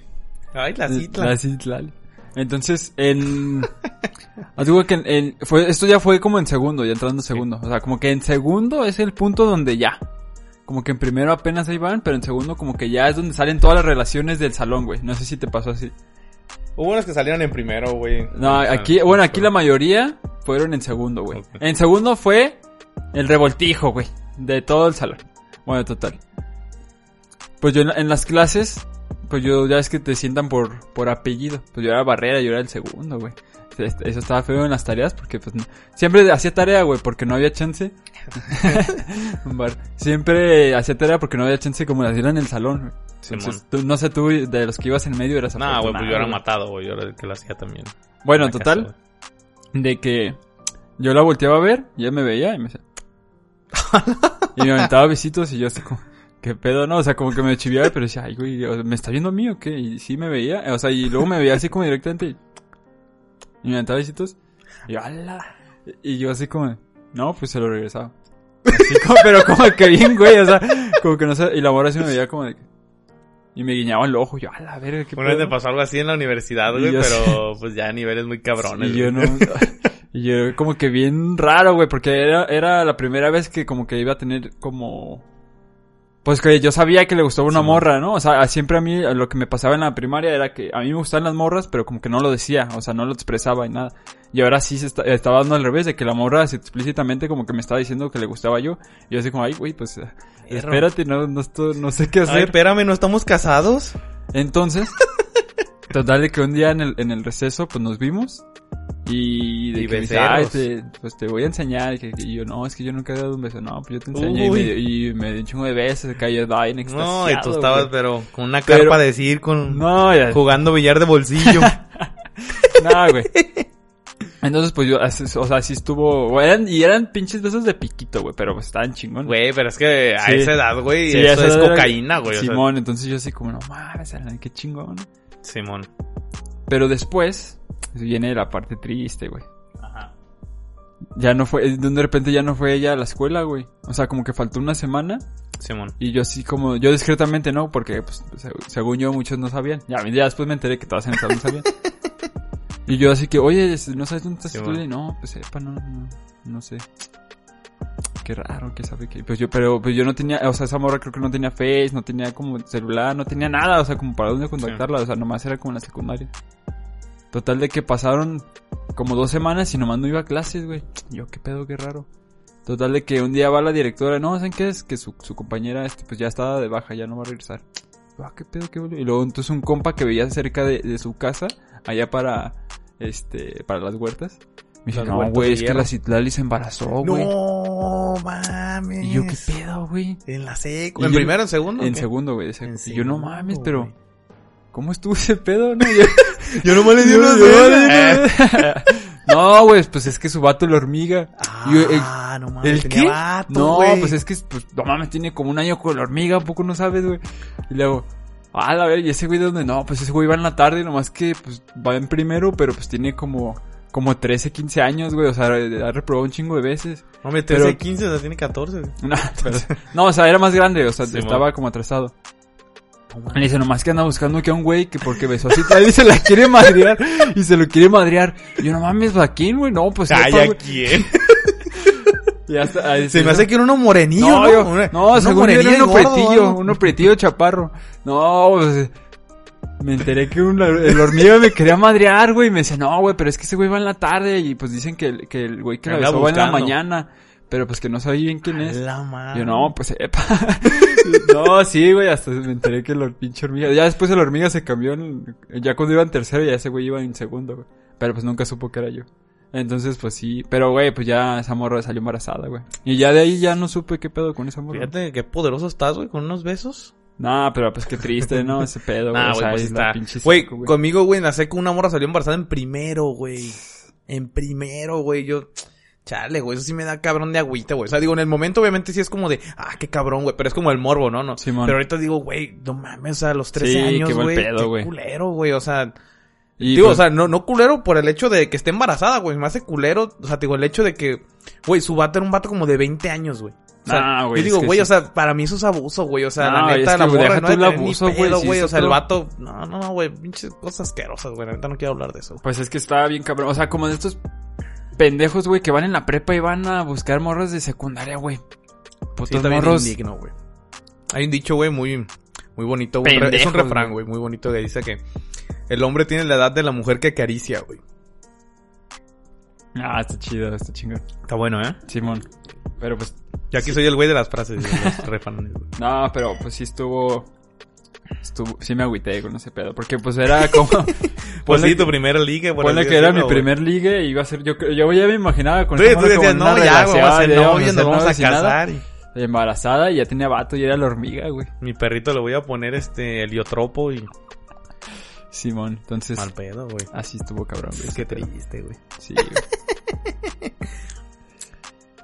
Ay, la cita. La Citlali. Entonces, en, digo que en, en- fue, esto ya fue como en segundo, ya entrando en segundo. O sea, como que en segundo es el punto donde ya. Como que en primero apenas ahí van, pero en segundo como que ya es donde salen todas las relaciones del salón, güey. No sé si te pasó así. Hubo unos que salieron en primero, güey. No, sea, aquí, bueno, aquí la mayoría fueron en segundo, güey. En segundo fue el revoltijo, güey, de todo el salón. Bueno, total. Pues yo en las clases, pues yo ya es que te sientan por, por apellido. Pues yo era Barrera, yo era el segundo, güey. Eso estaba feo en las tareas porque pues siempre hacía tarea, güey, porque no había chance. Siempre hacía tarea porque no había chance como la hacían en el salón. güey. Entonces, Simón. tú- no sé, tú de los que ibas en medio eras No, güey, pues yo era matado, güey. Yo era el que lo hacía también. Bueno, En total, casa, de que yo la volteaba a ver, y ella me veía y me decía. y me aventaba besitos y yo así como, ¿qué pedo? No, o sea, como que me chiviaba, pero decía, ay, güey, ¿me está viendo a mí o qué? Y sí me veía, o sea, y luego me veía así como directamente y, me aventaba besitos. Y yo, ¡ala! Y yo así como, no, pues se lo regresaba. Así como, pero como que bien, güey, o sea, como que no sé, y la morra así me veía como de que, y me guiñaba el ojo, yo, a la verga, qué Una vez pedo?". me pasó algo así en la universidad, güey, pero pues ya a niveles muy cabrones. Y yo no. Y yo como que bien raro, güey, porque era, era la primera vez que como que iba a tener como... Pues que yo sabía que le gustaba una Sí, morra, ¿no? O sea, siempre a mí lo que me pasaba en la primaria era que a mí me gustaban las morras, pero como que no lo decía, o sea, no lo expresaba y nada. Y ahora sí se está- estaba dando al revés, de que la morra explícitamente como que me estaba diciendo que le gustaba yo. Y yo así como, ay, güey, pues eh, espérate, no, no, no sé qué Ay, hacer. espérame, ¿no estamos casados? Entonces, total de que un día en el, en el receso, pues nos vimos. Y de Y que me dice, becerros. "Ay, te- pues te voy a enseñar. Y, que, y yo, no, es que yo nunca he dado un beso. No, pues yo te enseño. Y Uy. me, y me dio un chingo de besos. Cayó bien No, y tú estabas, pero con una Pero- carpa de decir, con No, ya, jugando billar de bolsillo. no, güey. Entonces, pues yo, o sea, sí estuvo, eran, y eran pinches besos de piquito, güey, pero pues estaban chingón. Güey, pero es que a Sí. esa edad, güey, Sí, eso es cocaína, güey. o sea, Simón, entonces yo así como, no mames, qué chingón. Simón. Pero después, viene la parte triste, güey. Ajá. Ya no fue, de repente ya no fue ella a la escuela, güey. O sea, como que faltó una semana Simón. y yo así como, yo discretamente no, porque pues, se- según yo muchos no sabían. Ya, ya después me enteré que todas en el salón sabían. y yo así que, oye, ¿no sabes dónde estás estudiando? No, pues sepa, no, no, no sé. Qué raro, que sabe que... Pues yo, pero pues yo no tenía, o sea, esa morra creo que no tenía Face, no tenía como celular, no tenía nada, o sea, como para dónde contactarla, o sea, nomás era como en la secundaria. Total de que pasaron como dos semanas y nomás no iba a clases, güey. Yo, qué pedo, qué raro. Total de que un día va la directora, no, ¿saben qué es? Que su, su compañera, este, pues ya estaba de baja, ya no va a regresar. Ah, qué pedo, qué boludo. Y luego entonces un compa que veía cerca de, de su casa, allá para, este, para las huertas. Me dice, no, güey, es que la Citlali se embarazó, güey. No, mames. Y yo, qué pedo, güey. En la seco. ¿En yo- primero, en segundo? En ¿qué? segundo, güey. Y yo, no mames, pero. ¿Cómo estuvo ese pedo, no? Yo- Yo nomás le di unos. Eh. No, güey, pues es que su vato la hormiga. Y yo, el- Ah, no mames. ¿El qué? vato, no, pues es que, pues, no mames, tiene como un año con la hormiga, ¿a poco no sabes, güey? Y luego, ah, la ver, y ese güey de dónde, no, pues ese güey va en la tarde, nomás que, pues, va en primero, pero pues tiene como, como 13, 15 años, güey, o sea, ha reprobado un chingo de veces. No, me 13, pero- 15, o sea, tiene 14. güey. No, pero- no, o sea, era más grande, o sea, Sí, estaba mo. como atrasado. Mames. dice, nomás que anda buscando que a un güey que porque besó así, y se la quiere madrear, y se lo quiere madrear. Y yo, no mames, ¿a quién, güey? No, pues, Ay, ¿a quién? Y hasta- ahí Se me hace que era uno morenillo, No, ¿no? yo- no, uno según yo era uno gordo, pretillo, ¿no? uno pretillo chaparro. No, pues, me enteré que un- el hormiga me quería madrear, güey, y me decía, no, güey, pero es que ese güey va en la tarde, y pues dicen que, el- que el güey que la besó va en la mañana, pero pues que no sabía bien quién es. La madre. Yo, no, pues, epa. no, sí, güey, hasta me enteré que el pinche hormiga, ya después el hormiga se cambió, en- ya cuando iba en tercero, ya ese güey iba en segundo, güey. Pero pues nunca supo que era yo. Entonces, pues sí. Pero, güey, pues ya esa morra salió embarazada, güey. Y ya de ahí ya no supe qué pedo con esa morra. Fíjate qué poderoso estás, güey, con unos besos. No, pero pues qué triste, ¿no? Ese pedo, güey. Ah, o sea, pues está. Güey, conmigo, güey, en la seco una morra salió embarazada en primero, güey. En primero, güey, yo... Chale, güey, eso sí me da cabrón de agüita, güey. O sea, digo, en el momento obviamente sí es como de, ah, qué cabrón, güey, pero es como el morbo, ¿no? no Simón. Pero ahorita digo, güey, no mames, o sea, a los 13 Sí, años, qué güey, pedo, qué güey. culero, güey, o sea... Y, digo, pues, o sea, no, no culero por el hecho de que esté embarazada, güey. Me hace culero, o sea, digo, el hecho de que, güey, su vato era un vato como de 20 años, güey. O sea, Ah, güey, yo digo, güey, sí. o sea, para mí eso es abuso, güey. O sea, No, la es neta, que, la morra no el abuso, güey, güey. O sea, el vato, no, no, no, güey, pinches cosas asquerosas, güey. La neta no quiero hablar de eso. pues es que estaba bien cabrón. O sea, como de estos pendejos, güey, que van en la prepa y van a buscar morras de secundaria, güey. Sí, Putos bien morros. indigno, güey. Hay un dicho, güey, muy, muy bonito, güey. Es un refrán, güey. muy bonito que dice que el hombre tiene la edad de la mujer que acaricia, güey. Ah, está chido, está chingón. Está bueno, ¿eh? Simón. Pero pues, aquí soy el güey de las frases, de los refranes, güey. no, pero pues sí estuvo. Estuvo, sí me agüité con ese pedo. Porque pues era como. Pues sí, tu primer ligue, por Ponle que era mi primer ligue y iba a ser yo yo ya me imaginaba con tú como decías, no, ya, vamos a ser novios, nos vamos a casar. y embarazada y ya tenía vato y era la hormiga, güey. Mi perrito le voy a poner este heliotropo y... Simón, entonces Mal pedo, güey. así estuvo cabrón, güey. Qué triste, güey. Sí, güey.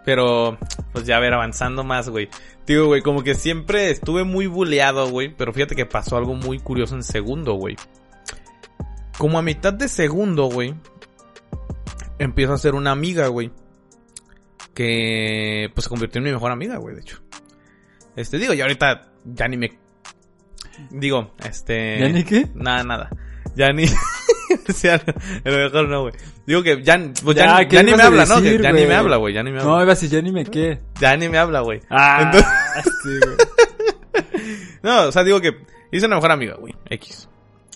Pero, pues ya a ver, avanzando más, güey. Digo, güey, como que siempre estuve muy buleado, güey. Pero fíjate que pasó algo muy curioso en segundo, güey. Como a mitad de segundo, güey. Empiezo a ser una amiga, güey. Que, pues se convirtió en mi mejor amiga, güey, de hecho. Este, digo, y ahorita ya ni me... Digo, este... ¿Ya ni qué? Nada, nada. Ya ni... o sea, a lo mejor no, güey. Digo que ya, pues ya, Ya, ya ¿qué ni me habla, ¿no? Que ya ni me habla, güey. Ya ni me habla. No, iba a decir ya ni me qué. Ya ni me habla, güey. Ah, Entonces- sí, güey. No, o sea, digo que hice una mejor amiga, güey. X.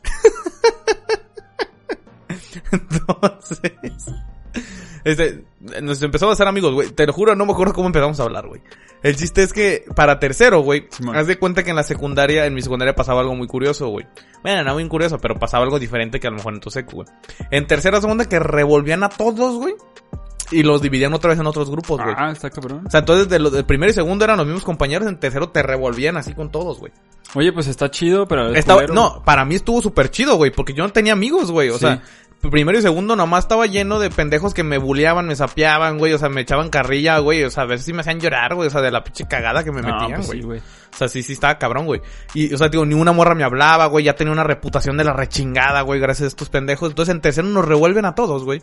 Entonces. Este, nos empezamos a hacer amigos, güey. Te lo juro, no me acuerdo cómo empezamos a hablar, güey. El chiste es que para tercero, güey, Simón. haz de cuenta que en la secundaria, en mi secundaria pasaba algo muy curioso, güey. Bueno, no muy curioso, pero pasaba algo diferente que a lo mejor en tu secu, güey. En tercera, segunda que revolvían a todos, güey. Y los dividían otra vez en otros grupos, güey. Ah, está cabrón. O sea, entonces de lo, del primero y segundo eran los mismos compañeros, en tercero te revolvían así con todos, güey. Oye, pues está chido, pero... culero. no, para mí estuvo súper chido, güey, porque yo no tenía amigos, güey. O Sí. sea, primero y segundo nomás estaba lleno de pendejos que me buleaban, me sapeaban, güey. O sea, me echaban carrilla, güey. O sea, a ver si me hacían llorar, güey. O sea, de la pinche cagada que me No, metían, pues güey. sí, güey. O sea, sí, sí estaba cabrón, güey. Y, o sea, digo, ni una morra me hablaba, güey. Ya tenía una reputación de la rechingada, güey, gracias a estos pendejos. Entonces, en tercero nos revuelven a todos, güey.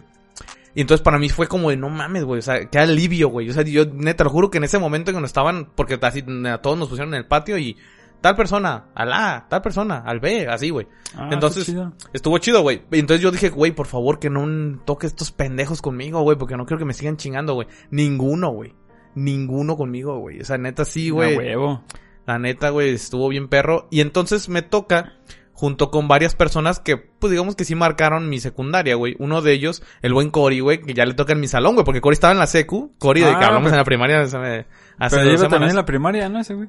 Y entonces para mí fue como de no mames, güey. O sea, qué alivio, güey. O sea, yo neta, lo juro que en ese momento que nos estaban, porque así a todos nos pusieron en el patio y tal persona, al A, tal persona, al B, así, güey. Ah, Entonces, chido. Estuvo chido, güey. Y Entonces yo dije, güey, por favor que no toque estos pendejos conmigo, güey, porque no quiero que me sigan chingando, güey. Ninguno, güey. Ninguno conmigo, güey. O sea, neta sí, güey. Huevo. La neta, güey, estuvo bien perro. Y entonces me toca, junto con varias personas que, pues digamos que sí marcaron mi secundaria, güey. Uno de ellos, el buen Cory, güey, que ya le toca en mi salón, güey, porque Cory estaba en la secu. Cory, de Ah, que hablamos pero- en la primaria hace, Pero dos semanas. también en la primaria, ¿no? Ese güey.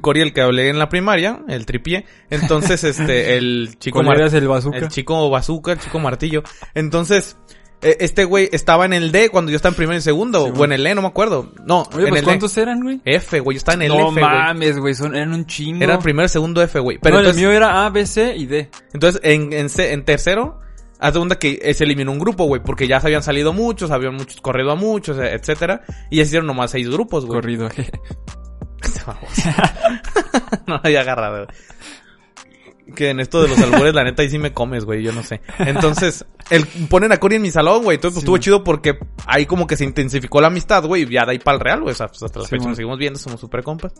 Cory, el que hablé en la primaria, el tripié. Entonces, este, el chico ¿Cuál mar- el bazooka? el chico bazooka, el chico martillo. Entonces, este güey estaba en el D cuando yo estaba en primero y segundo. Sí, o en el E, no me acuerdo. No, Oye, en pues el ¿cuántos eran, güey? F, güey. Yo estaba en el no F, güey. mames, güey, son, eran un chingo. Era el primero, segundo F, güey. Pero entonces, el mío era A, B, C y D. entonces en, en, C- en tercero, haz de que eh, se eliminó un grupo, güey. Porque ya se habían salido muchos, habían muchos corrido a muchos, eh, etcétera. Y ya se hicieron nomás seis grupos, güey. Corrido, no había agarrado. Que en esto de los albures, la neta, ahí sí me comes, güey, yo no sé. Entonces, el, ponen a Cory en mi salón, güey. Entonces, pues Sí, estuvo man. chido porque ahí como que se intensificó la amistad, güey. Y ya de ahí para el real, güey. O sea, pues hasta la Sí, fecha man. nos seguimos viendo, somos super compas.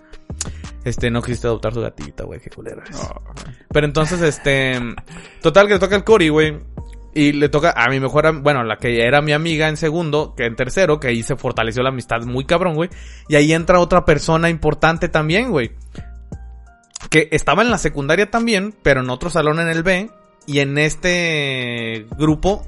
Este, no quisiste adoptar su gatita, güey, qué culera eres. No, Pero entonces, este, total que le toca al Cory, güey. Y le toca a mi mejor, bueno, la que era mi amiga en segundo, que en tercero, que ahí se fortaleció la amistad muy cabrón, güey. Y ahí entra otra persona importante también, güey. Que estaba en la secundaria también, pero en otro salón en el B. Y en este grupo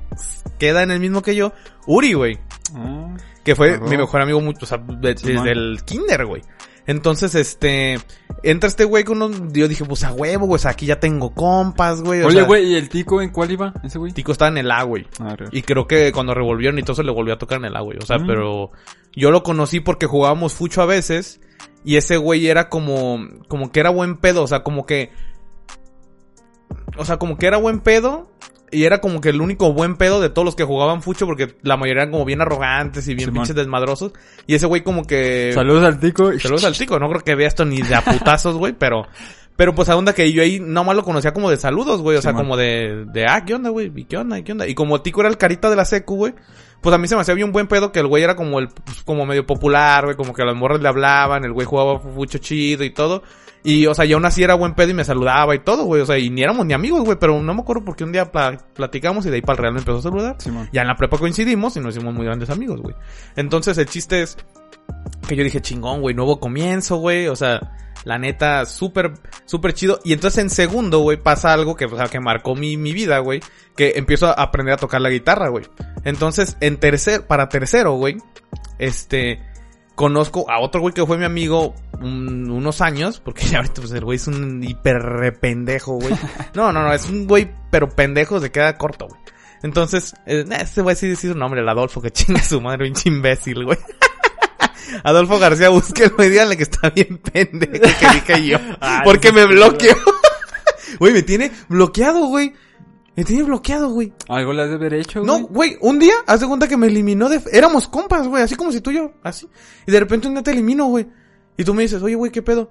queda en el mismo que yo, Uri, güey. Ah, Que fue Claro. mi mejor amigo mucho, o sea, de- Sí, desde man. el kinder, güey. Entonces, este, entra este güey con unos, yo dije, pues a huevo, güey, o sea, aquí ya tengo compas, güey. Oye, güey, ¿y el tico en cuál iba? ¿Ese güey? Tico estaba en el A, güey. Ah, Y creo que cuando revolvieron y todo se le volvió a tocar en el A, güey. O sea, Mm. pero yo lo conocí porque jugábamos fucho a veces. Y ese güey era como, como que era buen pedo. O sea, como que, o sea, como que era buen pedo. Y era como que el único buen pedo de todos los que jugaban fucho porque la mayoría eran como bien arrogantes y bien Simón. pinches desmadrosos. Y ese güey como que... Saludos al tico. Saludos al tico, no creo que vea esto ni de a putazos, güey, pero... Pero pues a onda que yo ahí nomás lo conocía como de saludos, güey. O sea, como de, de, ah, ¿qué onda, güey? ¿Y qué onda? ¿Y qué onda? Y como Tico era el carita de la secu, güey. Pues a mí se me hacía bien buen pedo que el güey era como el, pues, como medio popular, güey. Como que a las morras le hablaban, el güey jugaba mucho chido y todo. Y, o sea, y aún así era buen pedo y me saludaba y todo, güey. O sea, y ni éramos ni amigos, güey. Pero no me acuerdo porque un día pla- platicamos y de ahí para el real me empezó a saludar. Ya en la prepa coincidimos y nos hicimos muy grandes amigos, güey. Entonces el chiste es que yo dije, chingón, güey, nuevo comienzo, güey. O sea, la neta, súper, súper chido. Y entonces en segundo, güey, pasa algo que, o sea, que marcó mi, mi vida, güey. Que empiezo a aprender a tocar la guitarra, güey. Entonces, en tercer, para tercero, güey, este, conozco a otro güey que fue mi amigo un- unos años, porque ya ahorita pues el güey es un hiper rependejo, güey. No, no, no, es un güey, pero pendejo se queda corto, güey. Entonces, eh, este güey sí decir su nombre, el Adolfo, que chinga su madre, pinche imbécil, güey. Adolfo García, búsquenlo y díganle que está bien pendejo que dije yo. Porque me bloqueó. Güey, me tiene bloqueado, güey. Me tiene bloqueado, güey. Algo le has de haber hecho, No, güey, un día, haz de cuenta que me eliminó de... Éramos compas, güey, así como si tú y yo, así. Y de repente un día te elimino, güey. Y tú me dices, oye, güey, ¿qué pedo?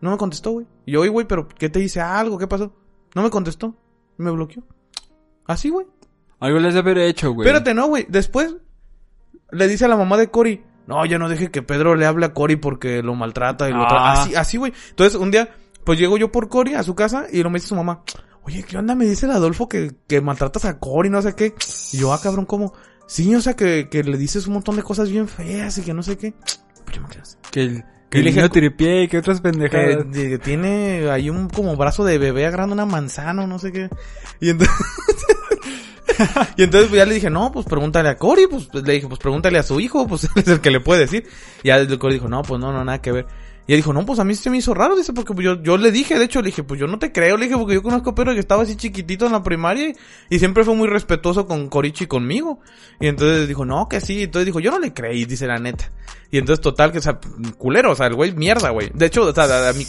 No me contestó, güey. Y yo, oye, güey, pero ¿qué te dice algo? ¿Qué pasó? No me contestó. Me bloqueó. Así, güey. Algo le has de haber hecho, güey. Espérate, no, güey. Después le dice a la mamá de Cory, no, ya no deje que Pedro le hable a Cory porque lo maltrata y lo Ah. Así, así, güey. Entonces, un día, pues llego yo por Cory a su casa y lo me dice su mamá, oye, ¿qué onda? Me dice el Adolfo que, que maltratas a Cory, no sé qué. Y yo, ah, cabrón, ¿cómo? Sí, o sea, que, que le dices un montón de cosas bien feas y que no sé qué. Pues yo me quedé así. Que el, que el niño tripié y que otras Que, pendejadas. que tiene ahí un como brazo de bebé agarrando una manzana o no sé qué. Y entonces... y entonces pues, ya le dije, no, pues pregúntale a Cory, pues le dije, pues pregúntale a su hijo, pues es el que le puede decir. Y ya el Cory dijo, no, pues no, no, nada que ver. Y él dijo, no, pues a mí se me hizo raro, dice, porque yo, yo le dije, de hecho, le dije, pues yo no te creo, le dije, porque yo conozco a Pedro que estaba así chiquitito en la primaria y, siempre fue muy respetuoso con Corichi y conmigo. Y entonces dijo, no, que sí, entonces dijo, yo no le creí, dice la neta. Y entonces total, que, o sea, culero, o sea, el güey mierda, güey. De hecho, o sea, a, mí,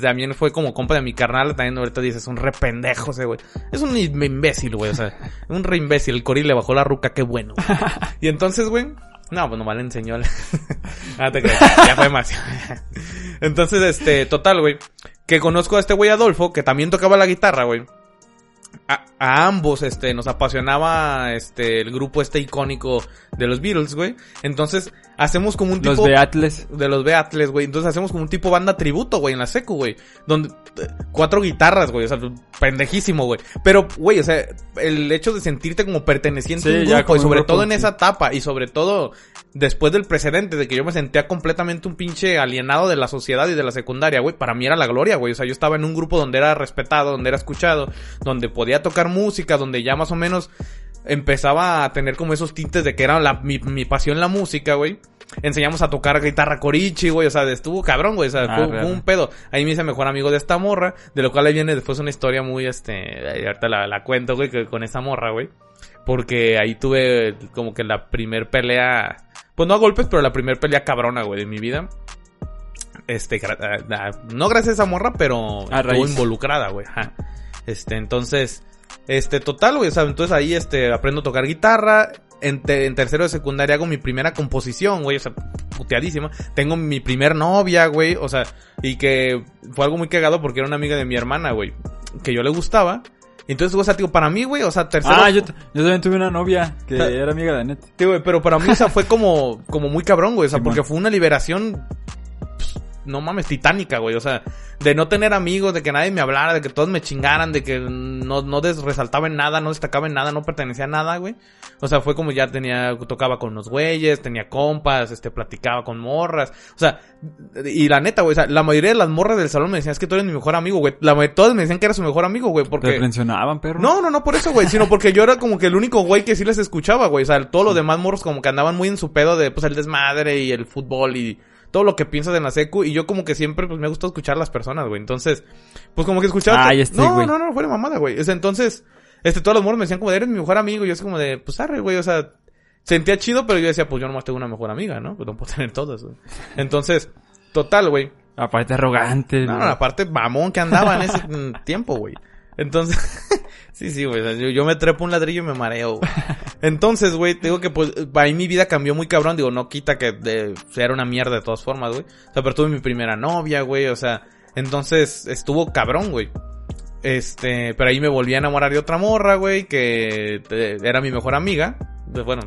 también fue como compa de mi carnal, también ahorita dice, es un re pendejo ese güey. Es un imbécil, güey, o sea, un re imbécil, el Cori le bajó la ruca, qué bueno. y entonces, güey, no, pues nomás le enseñó. ah, te crees. Ya fue demasiado. Entonces, este, total, güey. Que conozco a este güey Adolfo, que también tocaba la guitarra, güey. A, a, ambos, este, nos apasionaba, este, el grupo este icónico de los Beatles, güey. Entonces, hacemos como un tipo... Los Beatles. De los Beatles, güey. Entonces hacemos como un tipo banda tributo, güey, en la secu, güey. Donde, cuatro guitarras, güey. O sea, pendejísimo, güey. Pero, güey, o sea, el hecho de sentirte como perteneciente a un grupo, y sobre todo en esa etapa, y sobre todo después del precedente de que yo me sentía completamente un pinche alienado de la sociedad y de la secundaria, güey, para mí era la gloria, güey. O sea, yo estaba en un grupo donde era respetado, donde era escuchado, donde podía tocar música, donde ya más o menos empezaba a tener como esos tintes de que era la, mi, mi pasión la música, güey. Enseñamos a tocar guitarra corichi, güey. O sea, estuvo cabrón, güey. O sea, ah, fue, un pedo. Ahí me hice mejor amigo de esta morra. De lo cual ahí viene después una historia muy, este... Ahorita la, la cuento, güey, con esa morra, güey. Porque ahí tuve como que la primer pelea... Pues no a golpes, pero la primer pelea cabrona, güey, de mi vida. Este, no gracias a esa morra, pero estuvo involucrada, güey. Este, entonces, este, total, güey, o sea, entonces ahí, este, aprendo a tocar guitarra. En, en tercero de secundaria hago mi primera composición, güey, o sea, puteadísima. Tengo mi primer novia, güey, o sea, y que fue algo muy cagado porque era una amiga de mi hermana, güey, que yo le gustaba. Entonces, o sea, digo, para mí, güey, o sea, tercero... Ah, yo, yo también tuve una novia que era amiga de Net. Sí, güey, pero para mí, o sea, fue como, como muy cabrón, güey, o sea, porque fue una liberación no mames, titánica, güey. O sea, de no tener amigos, de que nadie me hablara, de que todos me chingaran, de que no, no resaltaba en nada, no destacaba en nada, no pertenecía a nada, güey. O sea, fue como ya tenía, tocaba con los güeyes, tenía compas, este, platicaba con morras. O sea, y la neta, güey, o sea, la mayoría de las morras del salón me decían, es que tú eres mi mejor amigo, güey. La, todas me decían que era su mejor amigo, güey, porque... ¿Te mencionaban, perro? No, no, no por eso, güey, sino porque yo era como que el único güey que sí les escuchaba, güey. O sea, todos los demás morros como que andaban muy en su pedo de, pues, el desmadre y el fútbol y todo lo que piensas en la secu y yo como que siempre pues me gusta escuchar a las personas, güey. Entonces, pues como que escuchaba... Ay, este, no, no, no, fue de mamada, güey. entonces, este, todos los morros me decían como, eres mi mejor amigo y yo así como de, pues arre, güey, o sea, sentía chido, pero yo decía, pues yo nomás tengo una mejor amiga, ¿no? Pues no puedo tener todas, güey. Entonces, total, güey. Aparte arrogante. No, no, aparte mamón que andaba en ese tiempo, güey. Entonces, sí, sí, güey. Yo, me trepo un ladrillo y me mareo. Entonces, güey, digo que pues ahí mi vida cambió muy cabrón. Digo, no quita que de, era una mierda de todas formas, güey. O sea, pero tuve mi primera novia, güey. O sea, entonces estuvo cabrón, güey. Este, pero ahí me volví a enamorar de otra morra, güey, que eh, era mi mejor amiga. Pues, bueno,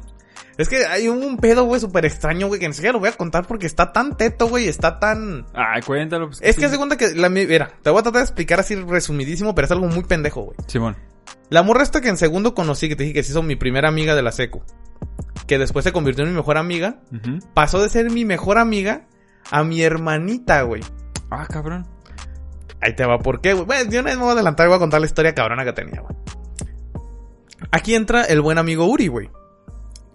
es que hay un pedo, güey, súper extraño, güey, que ni siquiera lo voy a contar porque está tan teto, güey, está tan... Ay, cuéntalo. Pues, es que hace cuenta que la... Mira, te voy a tratar de explicar así resumidísimo, pero es algo muy pendejo, güey. Simón. La morra esta que en segundo conocí, que te dije que se hizo mi primera amiga de la secu, que después se convirtió en mi mejor amiga, pasó de ser mi mejor amiga a mi hermanita, güey. Ah, cabrón. Ahí te va, ¿por qué, güey? Bueno, yo no me voy a adelantar, voy a contar la historia cabrona que tenía, güey. Aquí entra el buen amigo Uri, güey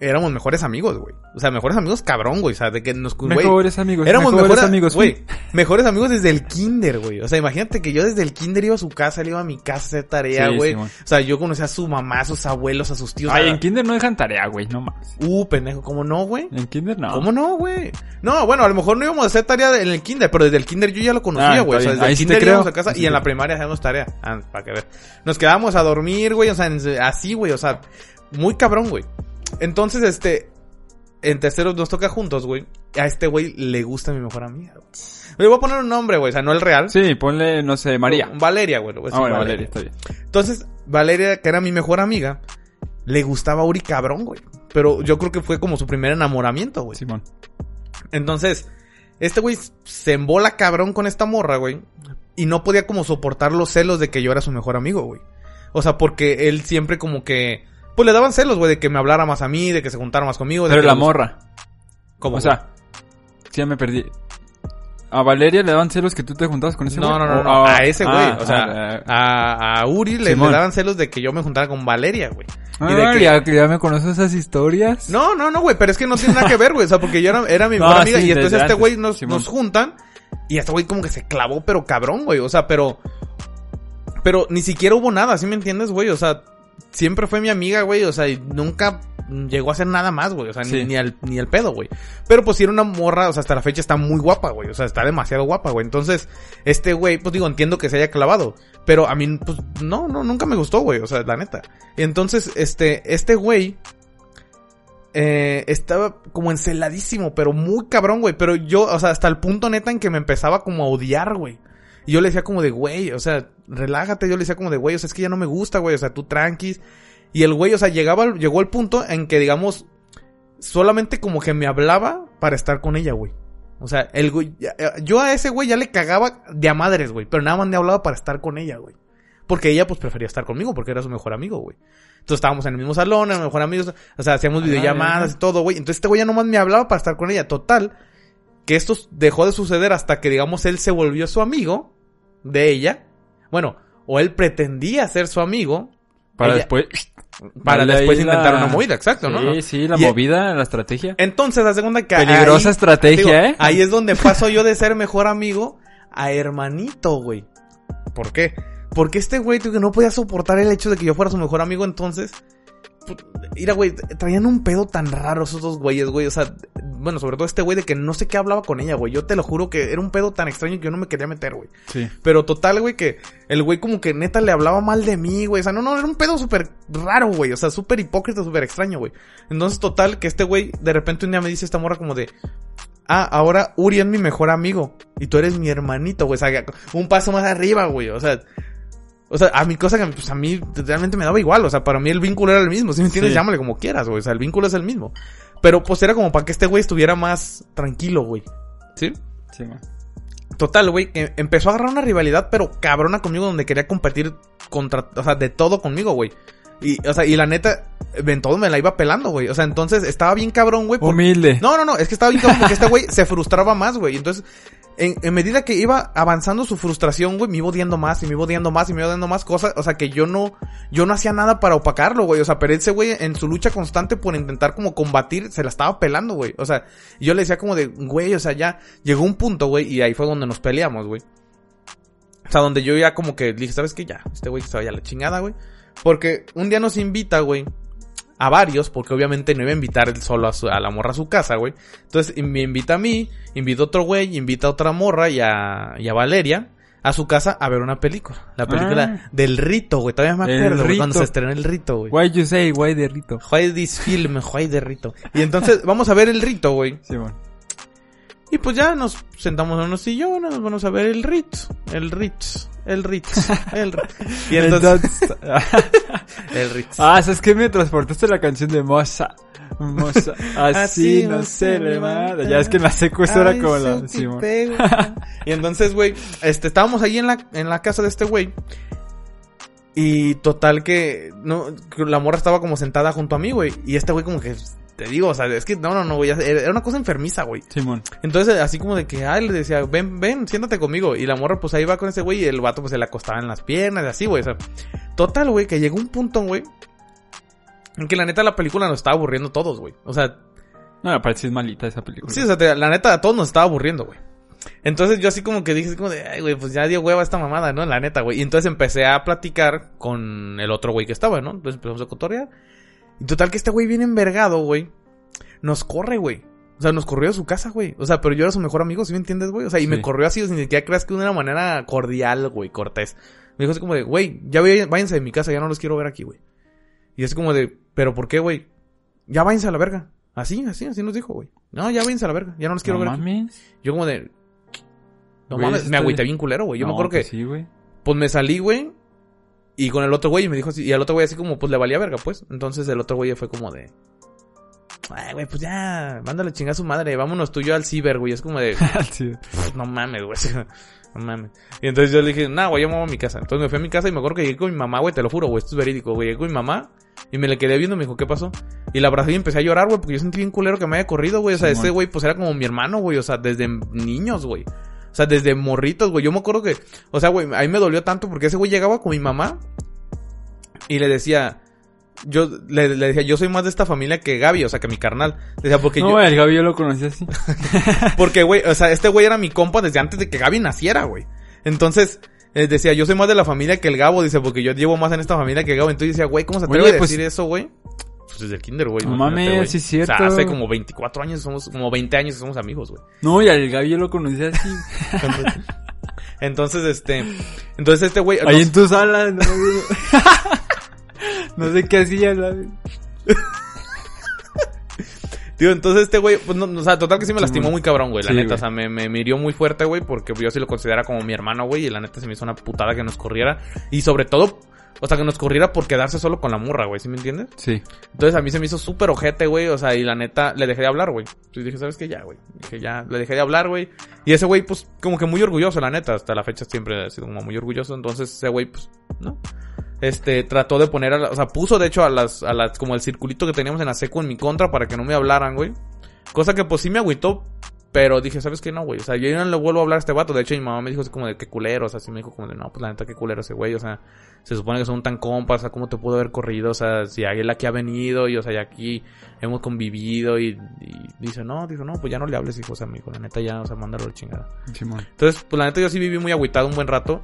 éramos mejores amigos, güey. O sea, mejores amigos cabrón, güey. O sea, de que nos... Mejores amigos. Éramos mejores, amigos, güey. Mejores amigos desde el kinder, güey. O sea, imagínate que yo desde el kinder iba a su casa, él iba a mi casa a hacer tarea, güey. o sea, yo conocía a su mamá, a sus abuelos, a sus tíos. Ay, en kinder no dejan tarea, güey, no más. Uh, pendejo, ¿cómo no, güey? En kinder no. ¿Cómo no, güey? No, bueno, a lo mejor no íbamos a hacer tarea en el kinder, pero desde el kinder yo ya lo conocía, ah, güey. o sea, desde el kinder íbamos a casa y en la primaria hacíamos tarea. Ah, para que ver. Nos quedábamos a dormir, güey, o sea, así, güey, o sea, muy cabrón, güey. Entonces, este, en terceros nos toca juntos, güey. A este güey le gusta mi mejor amiga, güey. Le voy a poner un nombre, güey, o sea, no el real. Sí, ponle, no sé, María. Valeria, güey. Ah, bueno, Valeria. está bien. Entonces, Valeria, que era mi mejor amiga, le gustaba a Uri cabrón, güey. Pero yo creo que fue como su primer enamoramiento, güey. Simón. Entonces, este güey se embola cabrón con esta morra, güey. Y no podía como soportar los celos de que yo era su mejor amigo, güey. O sea, porque él siempre como que pues le daban celos, güey, de que me hablara más a mí, de que se juntara más conmigo. Pero la morra. ¿Cómo? O sea, sí ya me perdí. ¿A Valeria le daban celos que tú te juntabas con ese güey? No, no, no, ¿O no, a ese güey. ah, o sea, ah, a, a Uri le, daban celos de que yo me juntara con Valeria, güey. ah, y de que- ya, me conoces esas historias. No, no, no, güey, pero es que no tiene nada que ver, güey. O sea, porque yo era, era mi No, mejor amiga sí, y entonces este güey nos, Simón. nos juntan y este güey como que se clavó, pero cabrón, güey. O sea, pero... Pero ni siquiera hubo nada, ¿sí me entiendes, güey? O sea, siempre fue mi amiga, güey. O sea, y nunca llegó a hacer nada más, güey. O sea, ni, Sí. ni, al, ni el pedo, güey. Pero pues sí era una morra, o sea, hasta la fecha está muy guapa, güey. O sea, está demasiado guapa, güey. Entonces, este güey, pues digo, entiendo que se haya clavado. Pero a mí, pues, no, no, nunca me gustó, güey. O sea, la neta. Entonces, este, este güey, eh, estaba como enceladísimo, pero muy cabrón, güey. Pero yo, o sea, hasta el punto neta en que me empezaba como a odiar, güey. Y yo le decía como de, güey, o sea, relájate. Yo le decía como de, güey, o sea, es que ya no me gusta, güey. O sea, tú tranquis. Y el güey, o sea, llegaba, al- llegó el punto en que, digamos, solamente como que me hablaba para estar con ella, güey. O sea, el güey, eh, yo a ese güey ya le cagaba de a madres, güey. Pero nada más me hablaba para estar con ella, güey. Porque ella, pues, prefería estar conmigo porque era su mejor amigo, güey. Entonces estábamos en el mismo salón, en el mejor amigo. O sea, hacíamos Ah, videollamadas y todo, güey. Entonces este güey ya nomás me hablaba para estar con ella. Total, que esto dejó de suceder hasta que, digamos, él se volvió su amigo de ella. Bueno, o él pretendía ser su amigo Para Ella- después... para después intentar la- una movida, exacto, ¿no? Sí, sí, la Y- movida, la estrategia. Entonces, la segunda que Peligrosa ahí- estrategia, digo, ¿eh? Ahí es donde paso yo de ser mejor amigo a hermanito, güey. ¿Por qué? Porque este güey tío, que no podía soportar el hecho de que yo fuera su mejor amigo, entonces. Pu- Mira, güey, traían un pedo tan raro esos dos güeyes, güey. O sea, bueno, sobre todo este güey de que no sé qué hablaba con ella, güey. Yo te lo juro que era un pedo tan extraño que yo no me quería meter, güey. Sí. Pero total, güey, que el güey como que neta le hablaba mal de mí, güey. O sea, no, no, era un pedo súper raro, güey. O sea, súper hipócrita, súper extraño, güey. Entonces, total, que este güey de repente un día me dice esta morra como de... Ah, ahora Uri es mi mejor amigo. Y tú eres mi hermanito, güey. O sea, un paso más arriba, güey. O sea... O sea, a mi cosa que pues, a mí realmente me daba igual. O sea, para mí el vínculo era el mismo. Si me entiendes, Sí. llámale como quieras, güey. O sea, el vínculo es el mismo. Pero pues era como para que este güey estuviera más tranquilo, güey. ¿Sí? Sí, man. Total, güey, que empezó a agarrar una rivalidad, pero cabrona conmigo, donde quería competir contra, o sea, de todo conmigo, güey. Y, o sea, y la neta, en todo me la iba pelando, güey. O sea, entonces estaba bien cabrón, güey. porque- Humilde. No, no, no, es que estaba bien cabrón porque este güey se frustraba más, güey. Entonces, en, en medida que iba avanzando su frustración, güey, me iba odiando más y me iba odiando más y me iba odiando más cosas. O sea, que yo no, yo no hacía nada para opacarlo, güey. O sea, pero ese güey en su lucha constante por intentar como combatir, se la estaba pelando, güey. O sea, yo le decía como de, güey, o sea, ya llegó un punto, güey, y ahí fue donde nos peleamos, güey. O sea, donde yo ya como que dije, ¿sabes qué? Ya, este güey se vaya a la chingada, güey. Porque un día nos invita, güey, a varios, porque obviamente no iba a invitar él solo a, su- a la morra a su casa, güey. Entonces me invita a mí, invita a otro güey, invita a otra morra y a, y a Valeria a su casa a ver una película. La película Ah. del rito, güey. Todavía me acuerdo, güey, cuando se estrenó el rito, güey. Why you say, why de rito. Why this film, why the rito. Y entonces vamos a ver el rito, güey. Sí, man. Y pues ya nos sentamos en unos sillones, vamos a ver el Ritz, el Ritz, el Ritz, el Ritz. Y entonces, el Ritz. ah, ¿sabes qué? Me transportaste la canción de Moza. Moza. Así, no se le mata. Ya es que en la secu era como la... Pego. y entonces, güey, este, estábamos ahí en la, en la casa de este güey. Y total que, no, la morra estaba como sentada junto a mí, güey. Y este güey como que, te digo, o sea, es que, no, no, no, güey, era una cosa enfermiza, güey. Simón. Entonces, así como de que, ay, le decía, ven, ven, siéntate conmigo. Y la morra, pues ahí va con ese güey y el vato, pues se le acostaba en las piernas y así, güey. O sea, total, güey, que llegó un punto, güey, en que la neta la película nos estaba aburriendo a todos, güey. O sea, No, me parece malita esa película. sí, o sea, te- la neta a todos nos estaba aburriendo, güey. Entonces yo así como que dije, así como de, ay, güey, pues ya dio hueva esta mamada, ¿no? La neta, güey. Y entonces empecé a platicar con el otro güey que estaba, ¿no? Entonces empezamos a cotorrear. Y total que este güey viene envergado, güey. Nos corre, güey. O sea, nos corrió a su casa, güey. O sea, pero yo era su mejor amigo, ¿sí me entiendes, güey? O sea, y me corrió así, sin siquiera creas que de una manera cordial, güey, cortés. Me dijo así como de, güey, ya váyanse de mi casa, ya no los quiero ver aquí, güey. Y así como de, ¿pero por qué, güey? Ya váyanse a la verga. Así, así, así nos dijo, güey. No, ya váyanse a la verga, ya no los quiero no ver aquí. mames. Yo como de... No mames, me agüité bien. culero, güey. Yo me No, acuerdo que... pues Sí, güey. Pues me salí, güey. Y con el otro güey y me dijo así. Y al otro güey así como, pues le valía verga, pues. Entonces el otro güey fue como de... Ay, güey, pues ya, mándale chingar a su madre, vámonos tú y yo al ciber, güey. Es como de, Sí. "Pff, no mames, güey. No mames. Y entonces yo le dije, nah, güey, yo me voy a mi casa. Entonces me fui a mi casa y me acuerdo que llegué con mi mamá, güey, te lo juro, güey, esto es verídico, güey. Llegué con mi mamá y me le quedé viendo me dijo, ¿qué pasó? Y la abracé y empecé a llorar, güey, porque yo sentí bien culero que me haya corrido, güey. O sea, Simón. ese güey, pues era como mi hermano, güey. O sea, desde niños, güey. O sea, desde morritos, güey. Yo me acuerdo que, o sea, güey, a mí me dolió tanto porque ese güey llegaba con mi mamá y le decía, yo le, le decía, yo soy más de esta familia que Gaby, o sea, que mi carnal. Decía, porque No, yo, güey, el Gaby yo lo conocí así. porque, güey, o sea, este güey era mi compa desde antes de que Gaby naciera, güey. Entonces, eh, decía, yo soy más de la familia que el Gabo, dice, porque yo llevo más en esta familia que Gabo. Entonces decía, güey, ¿cómo se atreve Oye, a pues- decir eso, güey? Pues desde el kinder, güey. No mames, sí es cierto. O sea, hace como 24 años somos, como 20 años somos amigos, güey. No, y al Gaby yo lo conocí así. Entonces, este, entonces este güey, Ahí en tu sala, no, no sé qué hacía, ¿sabes? Tío, entonces este güey, pues no, o sea, total que sí me lastimó muy cabrón, güey, la Sí, neta, güey. o sea, me, me, hirió muy fuerte, güey, porque yo sí lo considera como mi hermano, güey, y la neta se me hizo una putada que nos corriera, y sobre todo, o sea, que nos corriera por quedarse solo con la morra, güey, ¿sí me entiendes? Sí. Entonces a mí se me hizo súper ojete, güey, o sea, y la neta, le dejé de hablar, güey. Entonces dije, ¿sabes qué? Ya, güey, dije, ya, le dejé de hablar, güey, y ese güey, pues, como que muy orgulloso, la neta, hasta la fecha siempre ha sido como muy orgulloso, entonces ese güey, pues, ¿no? Este, trató de poner a la- o sea, puso de hecho a las, a las, como el circulito que teníamos en la seco en mi contra para que no me hablaran, güey. Cosa que pues sí me agüitó, pero dije, ¿sabes qué? No, güey. O sea, yo ya no le vuelvo a hablar a este vato. De hecho, mi mamá me dijo así como de qué culero. O sea, sí me dijo como de, no, pues la neta, qué culero ese güey. O sea, se supone que son tan compas. O sea, ¿cómo te pudo haber corrido? O sea, si él aquí ha venido y, o sea, y aquí hemos convivido y, y dice, no, dijo, no, pues ya no le hables, hijo. O sea, amigo, la neta ya, o sea, mándalo la chingada. Entonces, pues la neta yo sí viví muy agüitado un buen rato.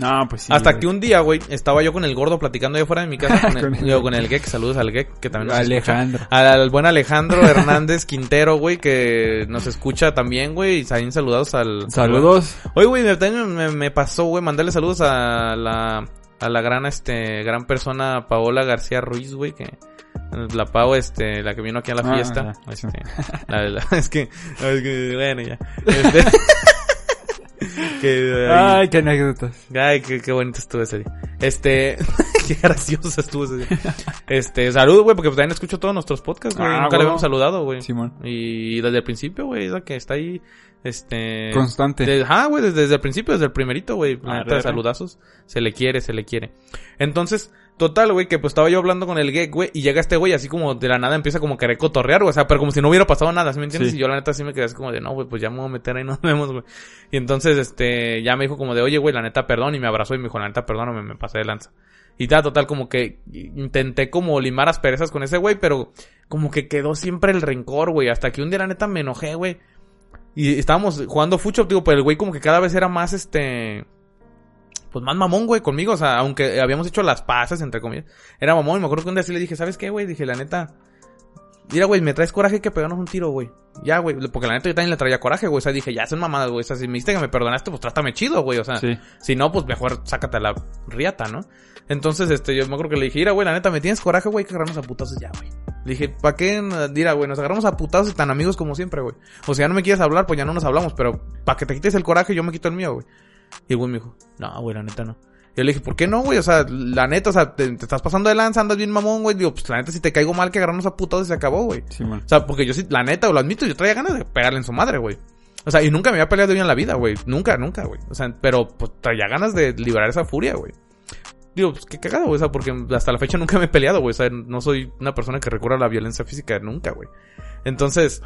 No, pues sí. Hasta güey. que un día, güey, estaba yo con el gordo platicando allá afuera de mi casa. Con el, Con el- yo con el Gek. Saludos al Gek, que también nos escucha. Alejandro. Al buen Alejandro Hernández Quintero, güey, que nos escucha también, güey. Y también saludados al... Saludos. Oye, güey, me, también me, me pasó, güey, mandarle saludos a la, a la gran, este, gran persona Paola García Ruiz, güey, que... La Pau, este, la que vino aquí a la Ah, fiesta. sí. este, la- la- es que, es que, bueno, ya. Este, que, ay, Ay, qué anécdotas. Ay, qué, qué bonito estuvo ese día. Este, qué gracioso estuvo ese día. Este, salud, güey, porque también escucho todos nuestros podcasts, güey. Ah, Nunca le habíamos saludado, güey. Simón. Y desde el principio, güey, es la que está ahí, este... Constante. de- Ajá, güey, desde, desde el principio, desde el primerito, güey. La Ah, neta, saludazos. Se le quiere, se le quiere. Entonces, total, güey, que pues estaba yo hablando con el gay, güey, y llega este güey así como de la nada empieza como a querer cotorrear, güey. O sea, pero como si no hubiera pasado nada, ¿sí me entiendes? Sí. Y yo la neta sí me quedé así como de, no, güey, pues ya me voy a meter ahí, nos vemos, güey. Y entonces, este, ya me dijo como de, oye, güey, la neta, perdón, y me abrazó y me dijo, la neta, perdóname, me pasé de lanza. Y ya, total, como que intenté como limar asperezas con ese güey, pero como que quedó siempre el rencor, güey. Hasta que un día, la neta, me enojé, güey. Y estábamos jugando fucho, digo, pero el güey como que cada vez era más, este... Pues más mamón, güey, conmigo. O sea, aunque habíamos hecho las pases, entre comillas. Era mamón y me acuerdo que un día sí le dije, ¿sabes qué, güey? Dije, la neta... Mira, güey, me traes coraje que pegarnos un tiro, güey. Ya, güey. Porque la neta yo también le traía coraje, güey. O sea, dije, ya son mamadas, güey. O sea, si me dijiste que me perdonaste, pues trátame chido, güey. O sea, Sí. si no, pues mejor sácate a la riata, ¿no? Entonces, este, yo me acuerdo que le dije, mira, güey, la neta, me tienes coraje, güey, que agarrarnos a putazos ya, güey. Le dije, ¿pa' qué? Mira, güey, nos agarramos a putazos y tan amigos como siempre, güey. O sea, ya no me quieres hablar, pues ya no nos hablamos, pero para que te quites el coraje, yo me quito el mío, güey. Y el güey me dijo, no, güey, la neta no. Yo le dije, ¿por qué no, güey? O sea, la neta, o sea, te, te estás pasando de lanza, andas bien mamón, güey. Digo, pues la neta, si te caigo mal, que agarrarnos a putazos y se acabó, güey. Simón. O sea, porque yo sí, la neta, lo admito, yo traía ganas de pegarle en su madre, güey. O sea, y nunca me había peleado bien en la vida, güey. Nunca, nunca, güey. O sea, pero pues traía ganas de liberar esa furia, güey. Digo, pues qué cagado, güey. O sea, porque hasta la fecha nunca me he peleado, güey. O sea, no soy una persona que recurra a la violencia física nunca, güey. Entonces,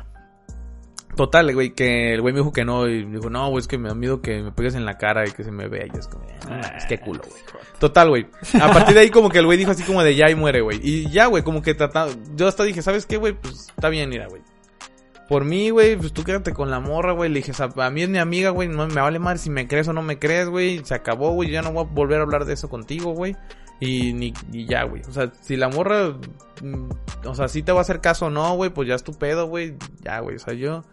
total, güey, que el güey me dijo que no. Y me dijo, no, güey, es que me da miedo que me pegues en la cara y que se me vea. Y es como, ah, es que culo, güey. Total, güey. A partir de ahí como que el güey dijo así como de ya y muere, güey. Y ya, güey, como que trataba... Yo hasta dije, ¿sabes qué, güey? Pues está bien, mira, güey. Por mí, güey, pues tú quédate con la morra, güey. Le dije, a mí es mi amiga, güey. No me vale mal si me crees o no me crees, güey. Se acabó, güey. Ya no voy a volver a hablar de eso contigo, güey. Y, ni, y ya, güey. O sea, si la morra, mm, o sea, si te va a hacer caso o no, güey, pues ya es tu pedo, güey. Ya, güey. O sea, yo,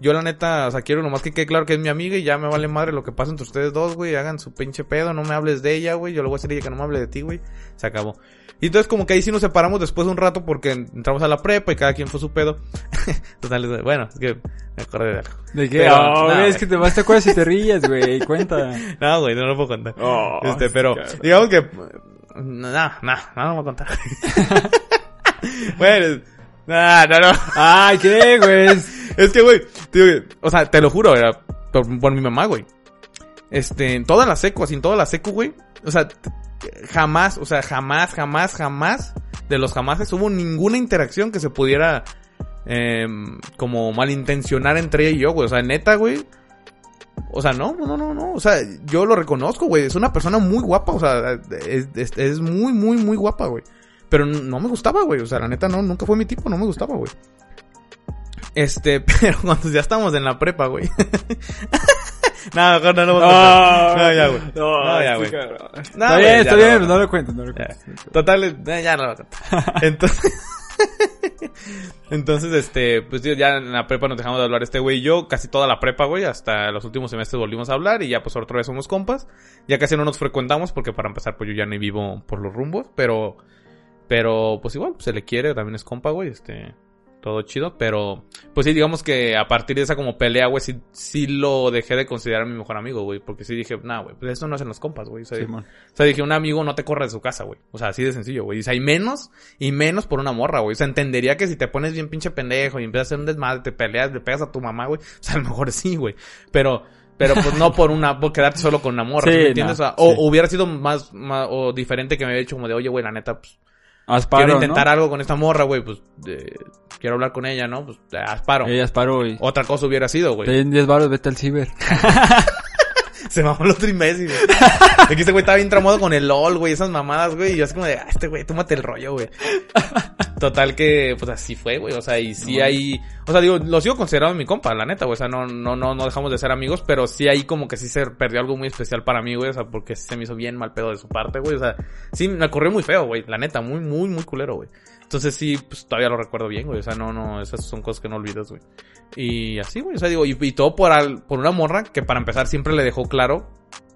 yo la neta, o sea, quiero nomás que quede claro que es mi amiga y ya me vale madre lo que pasa entre ustedes dos, güey. Hagan su pinche pedo, no me hables de ella, güey. Yo le voy a decir a ella que no me hable de ti, güey. Se acabó. Y entonces como que ahí sí nos separamos después de un rato porque entramos a la prepa y cada quien fue su pedo. Total, bueno, es que me acordé de algo. ¿De qué? Pero, oh, no, es que te vas te acuerdas si te ríes, güey. Cuenta. No, güey, no lo puedo contar. Oh, este, pero, digamos que, no, no, no, no lo voy a contar. bueno, no, no, no. Ay, ¿qué, güey? Es que, güey, o sea, te lo juro, era por, mi mamá, güey. Este, en toda la seco, así en toda la seco, güey. O sea, jamás, o sea, jamás, jamás, jamás, de los jamases hubo ninguna interacción que se pudiera, em, como malintencionar entre ella y yo, güey. O sea, neta, güey. O sea, no, no, no, no. O sea, yo lo reconozco, güey. Es una persona muy guapa. O sea, es, es muy, muy, muy guapa, güey. Pero no me gustaba, güey. O sea, la neta, no, nunca fue mi tipo. No me gustaba, güey. Este, pero cuando ya estamos en la prepa, güey. no, no, no, no, no, no, ya, güey. No, No, ya, güey. No, está bien, está bien, no. no lo cuentes, no lo Ya. cuentes. Total, eh, ya no lo voy a contar. Entonces, entonces, este, pues tío, ya en la prepa nos dejamos de hablar este güey y yo, casi toda la prepa, güey, hasta los últimos semestres volvimos a hablar y ya pues otra vez somos compas. Ya casi no nos frecuentamos porque para empezar pues yo ya ni vivo por los rumbos, pero, pero pues igual, se le quiere, también es compa, güey, este, todo chido, pero pues sí, digamos que a partir de esa como pelea, güey, sí, sí lo dejé de considerar mi mejor amigo, güey, porque sí dije, nah, güey, pues eso no hacen los compas, güey, o sea, Simón. o sea, dije, un amigo no te corre de su casa, güey. O sea, así de sencillo, güey. O sea, y menos, y menos por una morra, güey. O sea, entendería que si te pones bien pinche pendejo y empiezas a hacer un desmadre, te peleas, le pegas a tu mamá, güey. O sea, a lo mejor sí, güey. Pero, pero pues no por una, por quedarte solo con una morra, Sí, ¿sí me entiendes? no, o, sea, o hubiera sido más, más, o diferente que me hubiera dicho como de, oye, güey, la neta, pues, Haz paro, quiero intentar ¿no? algo con esta morra, güey, pues, eh, quiero hablar con ella, ¿no? Pues, eh, haz paro. Ella es paro y... Otra cosa hubiera sido, güey. Ten 10 baros, vete al ciber. Se mamó el otro imbécil, güey. Aquí este güey estaba bien tramado con el LOL, güey, esas mamadas, güey. Y yo así como de, ah, este güey, tómate el rollo, güey. Total que, pues así fue, güey. O sea, y sí No. hay, o sea, digo, lo sigo considerando mi compa, la neta, güey. O sea, no, no, no, no dejamos de ser amigos, pero sí ahí como que sí se perdió algo muy especial para mí, güey. O sea, porque se me hizo bien mal pedo de su parte, güey. O sea, sí me ocurrió muy feo, güey. La neta, muy, muy, muy culero, güey. Entonces sí, pues todavía lo recuerdo bien, güey. O sea, no, no, esas son cosas que no olvidas, güey. Y así, güey. O sea, digo, y, y todo por, al- por una morra que para empezar siempre le dejó claro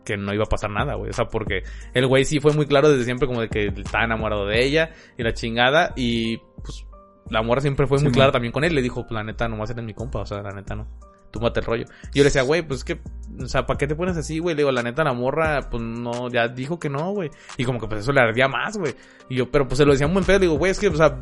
que no iba a pasar nada, güey. O sea, porque el güey sí fue muy claro desde siempre como de que estaba enamorado de ella y la chingada. Y pues la morra siempre fue Sí, muy man. clara también con él. Le dijo, pues la neta, nomás eres mi compa. O sea, la neta no. Tú mate el rollo. Y yo le decía, güey, pues es que, o sea, ¿para qué te pones así, güey? Le digo, la neta, la morra, pues no, ya dijo que no, güey. Y como que pues eso le ardía más, güey. Y yo, pero pues se lo decía muy en pedo. Le digo, güey, es que, o sea,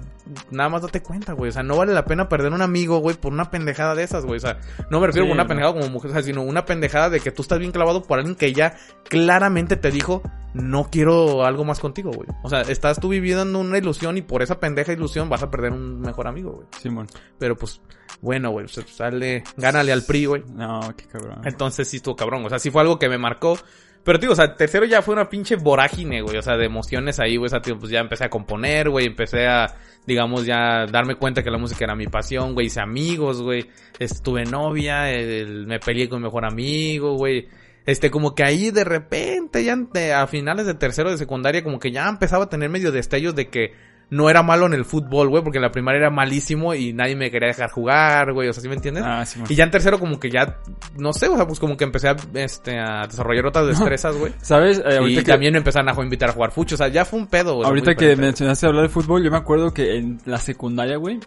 nada más date cuenta, güey. O sea, no vale la pena perder un amigo, güey, por una pendejada de esas, güey. O sea, no me refiero Sí, a una no. pendejada como mujer, o sea, sino una pendejada de que tú estás bien clavado por alguien que ya claramente te dijo, no quiero algo más contigo, güey. O sea, estás tú viviendo una ilusión y por esa pendeja ilusión vas a perder un mejor amigo, güey. Simón. Pero pues, bueno, güey, sea, sale, gánale al PRI, güey. No, qué cabrón. Entonces sí estuvo cabrón. O sea, sí fue algo que me marcó. Pero, tío, o sea, tercero ya fue una pinche vorágine, güey. O sea, de emociones ahí, güey. O sea, tío, pues ya empecé a componer, güey. Empecé a, digamos, ya darme cuenta que la música era mi pasión, güey. Hice amigos, güey. Estuve novia, el- me peleé con mi mejor amigo, güey. Este, como que ahí de repente, ya a finales de tercero de secundaria, como que ya empezaba a tener medio destellos de que no era malo en el fútbol, güey, porque en la primaria era malísimo y nadie me quería dejar jugar, güey. O sea, ¿sí me entiendes? Ah, Simón. Y ya en tercero como que ya, no sé, o sea, pues como que empecé a, este, a desarrollar otras destrezas, güey. ¿Sabes? Eh, y ahorita que, también me empezaron a invitar a jugar fucho, o sea, ya fue un pedo, güey. ahorita que diferente. mencionaste hablar de fútbol, yo me acuerdo que en la secundaria, güey,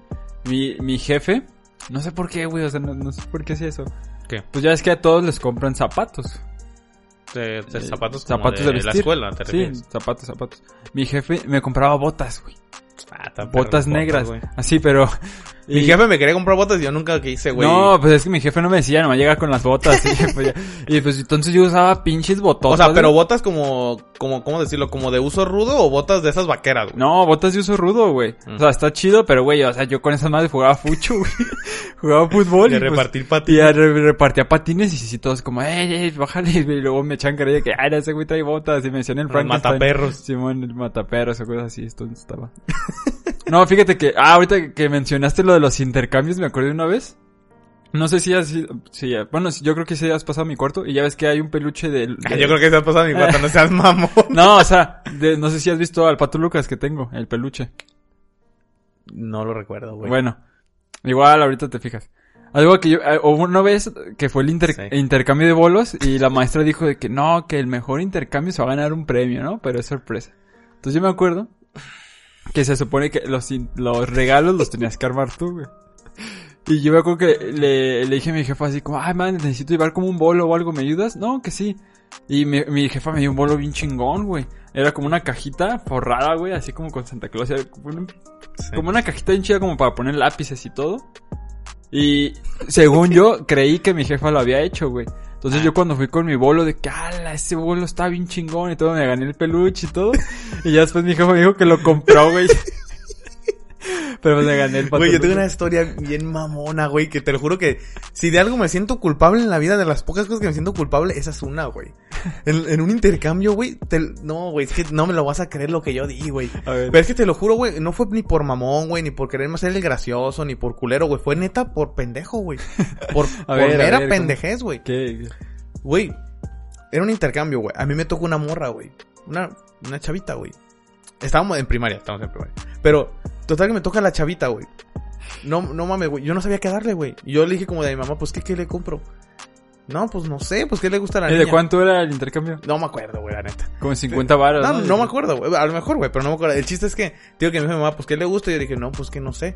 mi, mi jefe, no sé por qué, güey, o sea, no, no sé por qué hacía eso. ¿Qué? Pues ya es que a todos les compran zapatos. De, de Eh, zapatos como zapatos de, de la vestir. escuela, ¿te Sí, zapatos, zapatos. Mi jefe me compraba botas, güey. Ah, Botas perro, negras. güey. Así, pero... Mi y- jefe me quería comprar botas y yo nunca quise, güey. No, pues es que mi jefe no me decía, nomás llega con las botas. y, pues, y pues entonces yo usaba pinches bototas. o sea, pero botas como, como, ¿cómo decirlo? Como de uso rudo o botas de esas vaqueras, güey. No, botas de uso rudo, güey. Mm. O sea, está chido, pero güey, o sea, yo con esas madres jugaba fucho, güey. jugaba fútbol De y pues, repartir y patines. re- repartía patines y sí, todos como, ey, ey, bájale. Y luego me echan carilla que, ay, ese güey trae botas. Y me decían el Frankenstein. mataperros. Simón, el mataperros o cosas así, esto estaba. No, fíjate que, ah, ahorita que mencionaste lo de los intercambios, me acordé una vez. No sé si has, si, ya- bueno, yo creo que sí has pasado mi cuarto y ya ves que hay un peluche del... Ah, de- Yo creo que se ha pasado mi cuarto, no seas mamón. No, o sea, de- no sé si has visto al Pato Lucas que tengo, el peluche. No lo recuerdo, güey. Bueno, igual ahorita te fijas. Algo que yo, eh, hubo una vez que fue el inter- Sí. intercambio de bolos y la maestra dijo de que no, que el mejor intercambio se va a ganar un premio, ¿no? Pero es sorpresa. Entonces yo me acuerdo que se supone que los, los regalos los tenías que armar tú, güey. Y yo me acuerdo que le, le dije a mi jefa así como, ay man, necesito llevar como un bolo o algo, ¿me ayudas? No, que sí. Y mi, mi jefa me dio un bolo bien chingón, güey. Era como una cajita forrada, güey, así como con Santa Claus. Como un- Sí. como una cajita bien chida como para poner lápices y todo. Y según yo, creí que mi jefa lo había hecho, güey. Entonces yo cuando fui con mi bolo de que, ala, ese bolo está bien chingón y todo, me gané el peluche y todo. Y ya después mi jefa me dijo que lo compró, güey. Pero me gané el Güey, yo tengo una historia bien mamona, güey, que te lo juro que si de algo me siento culpable en la vida, de las pocas cosas que me siento culpable, esa es una, güey. En, en un intercambio, güey, te- no, güey, es que no me lo vas a creer lo que yo di, güey. A. Pero es que te lo juro, güey, no fue ni por mamón, güey, ni por quererme hacer el gracioso, ni por culero, güey. Fue neta por pendejo, güey. Por, por ver, a mera ver, pendejez, güey. ¿Qué? Güey, era un intercambio, güey. A mí me tocó una morra, güey. Una, una chavita, güey. Estábamos en primaria, estábamos en primaria. Pero, total que me toca la chavita, güey. No, no mames, güey. Yo no sabía qué darle, güey. Y yo le dije como de mi mamá, pues, ¿qué, qué le compro? No, pues, no sé, pues, ¿qué le gusta a la ¿Y niña? de cuánto era el intercambio? No me acuerdo, güey, la neta. Como 50 varos. No, no me acuerdo, güey. A lo mejor, güey, pero no me acuerdo. El chiste es que, digo que me dijo mi mamá, pues, ¿qué le gusta? Y yo dije, no, pues, que no sé.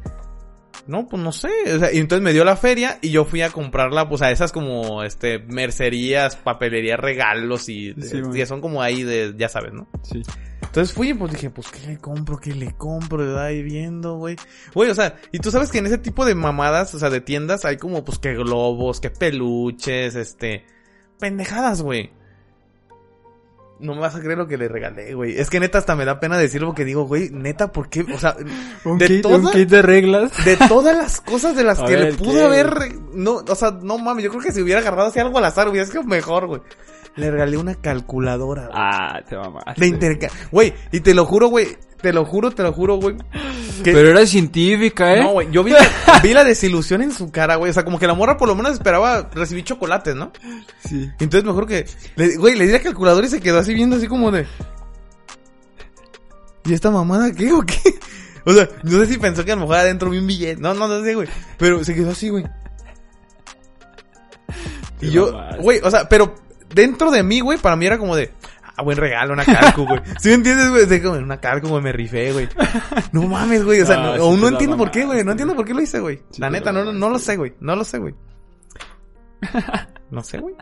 No, pues no sé. O sea, y entonces me dio la feria y yo fui a comprarla, pues a esas como, este, mercerías, papelerías, regalos y, Sí, y güey. son como ahí de, ya sabes, ¿no? Sí. Entonces fui y pues dije, pues, ¿qué le compro? ¿Qué le compro? Y ahí viendo, güey. Güey, o sea, y tú sabes que en ese tipo de mamadas, o sea, de tiendas, hay como, pues, que globos, que peluches, este, pendejadas, güey. No me vas a creer lo que le regalé, güey. Es que neta hasta me da pena decirlo porque digo, güey, neta, ¿por qué? O sea, Un, De kit, toda- un kit de reglas. de todas las cosas de las A que le pude haber, no, o sea, no mames, yo creo que si hubiera agarrado así algo al azar hubiera sido mejor, güey. Le regalé una calculadora, güey. Ah, te mamaste. De interca... Güey, y te lo juro, güey. Te lo juro, te lo juro, güey. que- Pero era científica, ¿eh? No, güey. Yo vi la, vi la desilusión en su cara, güey. O sea, como que la morra por lo menos esperaba recibir chocolates, ¿no? Sí. Entonces mejor que... Le, güey, le di la calculadora y se quedó así viendo así como de... ¿Y esta mamada qué o qué? O sea, no sé si pensó que a lo mejor adentro vi un billete. No, no, no sé, güey. Pero se quedó así, güey. Y yo, güey, o sea, pero dentro de mí, güey, para mí era como de, ah, buen regalo, una calco, güey. ¿Sí me entiendes, güey? De como, una calco, güey, me rifé, güey. No mames, güey, o sea, No, no, sí o te no la entiendo por qué, güey, no entiendo por qué lo hice, güey. Sí La neta, no, no lo sé, güey, no lo sé, güey. No sé, güey.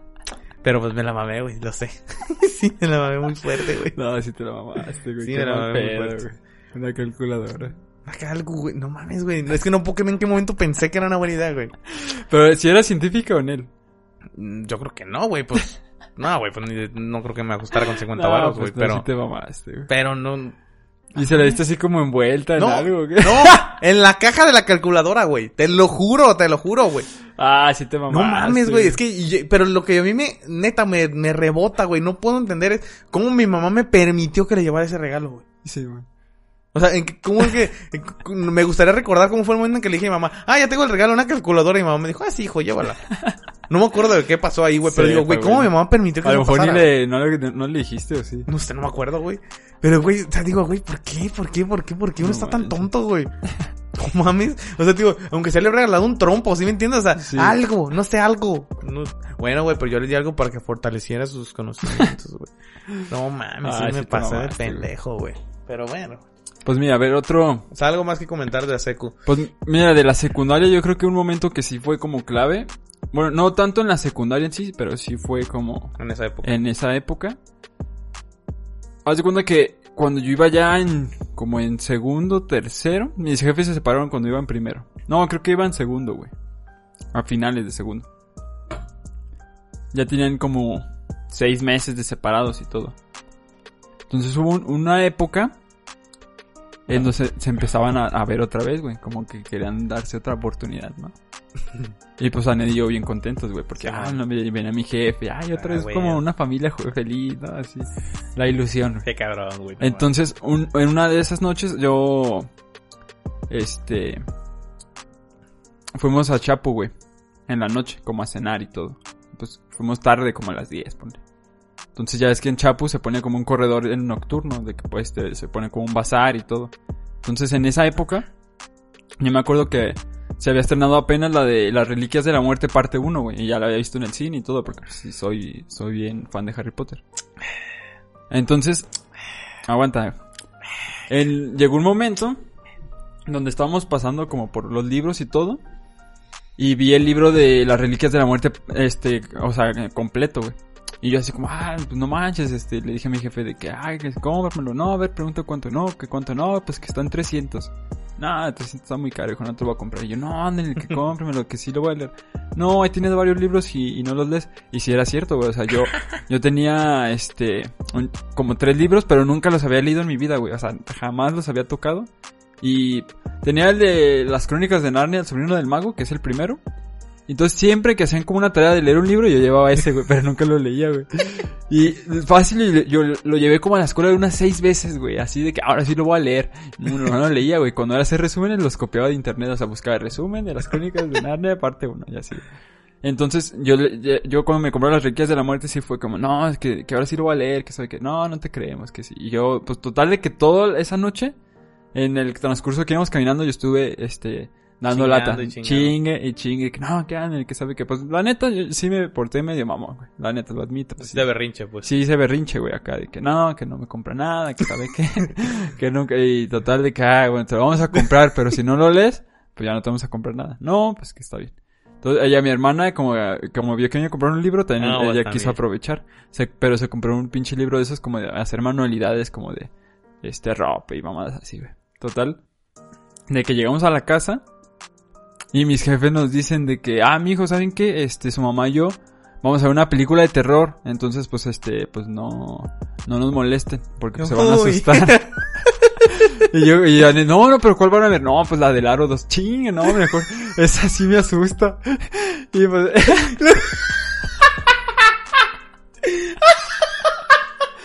Pero pues me la mamé, güey, lo sé. sí, me la mamé muy fuerte, güey. No, sí te la mamaste, güey. Sí, Qué me la mamé muy fuerte. güey. Una calculadora. Una calco, güey, no mames, güey. Es que no puedo creer en qué momento pensé que era una buena idea, güey. Pero si era científica o en él. Mm, Yo creo que no, güey, pues. No, güey, pues ni- no creo que me ajustara con 50 No, baros, pues güey, no, pero. sí te mamaste, güey. Pero no. Y se la diste así como envuelta en No, algo, no, en la caja de la calculadora, güey. Te lo juro, te lo juro, güey. Ah, sí te mamaste. No mames, güey. Es que, yo- pero lo que a mí me, neta, me, me rebota, güey. No puedo entender es cómo mi mamá me permitió que le llevara ese regalo, güey. Sí, güey. O sea, en, ¿cómo es que, en- me gustaría recordar cómo fue el momento en que le dije a mi mamá, ah, ya tengo el regalo, una calculadora. Y mi mamá me dijo, ah, sí, hijo, llévala. No me acuerdo de qué pasó ahí, güey. Pero Sí, digo, güey, ¿cómo bueno. mi mamá permitió que A lo mejor ni pasara? le, no, le, no le dijiste, ¿o sí? No sé, no me acuerdo, güey. Pero, güey, o sea, digo, güey, ¿por qué? ¿Por qué? ¿Por qué? ¿Por qué uno No está tan tonto, güey? No mames. O sea, digo, aunque se le haya regalado un trompo, ¿sí me entiendes? O sea, Sí. algo, no sé, algo. No- Bueno, güey, pero yo le di algo para que fortaleciera sus conocimientos, güey. No mames, Ah, sí me pasé de pendejo, güey. Pero bueno. Pues mira, a ver, otro... O sea, algo más que comentar de la secu. Pues mira, de la secundaria yo creo que un momento que sí fue como clave. Bueno, no tanto en la secundaria en sí, pero sí fue como En esa época. en esa época. Haz de cuenta que cuando yo iba ya en como en segundo, tercero, mis jefes se separaron cuando iba en primero. No, creo que iba en segundo, güey. A finales de segundo. Ya tenían como seis meses de separados y todo. Entonces hubo un- una época en donde se, empezaban a, a ver otra vez, güey. Como que querían darse otra oportunidad, ¿no? Y pues Anel y yo bien contentos, güey, porque, ah, no, ven a mi jefe, ay, otra Ah, vez güey. como una familia feliz, ¿no? Así, la ilusión. Qué cabrón, güey. no Entonces, un- en una de esas noches, yo, este, fuimos a Chapo, güey, en la noche, como a cenar y todo. Pues fuimos tarde, como a las 10, ponle. Entonces ya es que en Chapo se pone como un corredor en nocturno, de que pues se pone como un bazar y todo. Entonces en esa época, yo me acuerdo que se había estrenado apenas la de Las Reliquias de la Muerte parte 1, güey, y ya la había visto en el cine y todo, porque pues, sí soy, soy bien fan de Harry Potter. Entonces, aguanta. Llegó un momento donde estábamos pasando como por los libros y todo. Y vi el libro de las reliquias de la muerte, este, o sea, completo, güey. Y yo así como, ah, pues no manches, este, le dije a mi jefe de que, ay, que cómpramelo. No, a ver, pregunta cuánto, no, que cuánto, no, pues que están 300. No, 300 está muy caro, hijo, no te lo voy a comprar. Y yo, no, ándale, que cómpramelo, que sí lo voy a leer. No, ahí tienes varios libros y, y no los lees. Y si era cierto, güey, o sea, yo, yo tenía, este, un- como tres libros, pero nunca los había leído en mi vida, güey. O sea, jamás los había tocado. Y tenía el de las crónicas de Narnia, el sobrino del mago, que es el primero. Entonces siempre que hacían como una tarea de leer un libro, yo llevaba ese, güey, pero nunca lo leía, güey. Y fácil, yo lo llevé como a la escuela unas seis veces, güey, así de que ahora sí lo voy a leer. No, no, lo leía, güey. Cuando era hacer resúmenes, los copiaba de internet, o sea, buscaba el resumen de las crónicas de Narnia, parte uno, y así. Entonces, yo, yo cuando me compré las reliquias de la muerte, sí fue como, no, es que, que ahora sí lo voy a leer, que sabe que, no, no te creemos, que sí. Y yo, pues total de que toda esa noche, en el transcurso que íbamos caminando, yo estuve, este, dando lata. y. Chingue y chingue, que no, que ande, que sabe que, pues, la neta, yo sí me porté medio mamón, güey. La neta, lo admito. Sí. de berrinche, pues. Sí, hice berrinche, güey, acá, de que no, que no me compra nada, que sabe que, que nunca, y total de que, ah, bueno, te lo vamos a comprar, pero si no lo lees, pues ya no te vamos a comprar nada. No, pues que está bien. Entonces, ella, mi hermana, como, como vio que me compraron un libro, también Ah, ella también. quiso aprovechar. Se- pero se compró un pinche libro de esos como de hacer manualidades, como de, este, ropa y mamadas así, güey. Total. De que llegamos a la casa, y mis jefes nos dicen de que, ah, mijo, ¿saben qué? Este, su mamá y yo vamos a ver una película de terror. Entonces, pues, este, pues no, no nos molesten, porque pues, se van a asustar. y yo, y yo, no, no, pero ¿cuál van a ver? No, pues la del aro 2. Chingue, no, mejor. Esa sí me asusta. Y pues,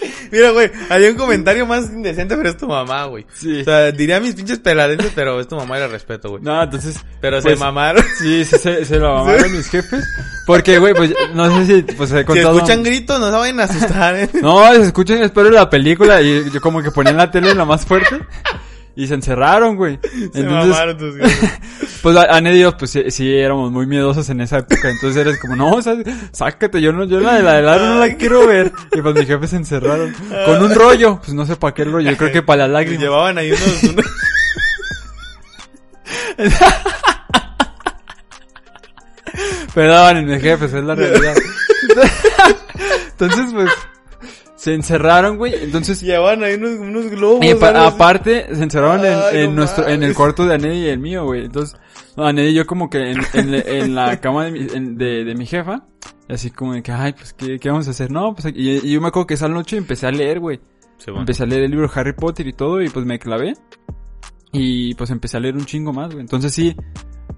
Mira, güey, había un comentario más indecente, pero es tu mamá, güey. sí. O sea, diría mis pinches peladenses, pero es tu mamá y respeto, güey. No, entonces, Pero pues, se mamaron. sí, sí, se, se lo mamaron mis jefes. Porque, güey, pues, no sé si, pues, he Si contado. escuchan gritos, no se vayan a asustar, eh. No, se escuchan, espero la película y yo como que ponían la tele la más fuerte y se encerraron, güey. Se Entonces, mamaron tus pues a- Ana y yo, pues sí, sí éramos muy miedosos en esa época. Entonces eres como, no, sácate, yo no, yo la de la aro no la quiero ver. Y pues mis jefes se encerraron con un rollo, pues no sé para qué rollo, yo creo que para las Y lágrimas. llevaban ahí unos, unos- Perdón, mis jefes, es la realidad. Entonces, pues, se encerraron, güey. Entonces, llevaban ahí unos, unos globos. Y aparte, se encerraron en, Ay, en no nuestro, en el cuarto de Anel y el mío, güey. Entonces, no, Anel y yo como que en, en, en la cama de mi, en- de, de mi jefa, y así como de que, ay, pues, ¿qué, qué vamos a hacer? No, pues, y, y yo me acuerdo que esa noche empecé a leer, güey. Sí, bueno. Empecé a leer el libro Harry Potter y todo, y pues me clavé. Y pues empecé a leer un chingo más, güey. Entonces sí,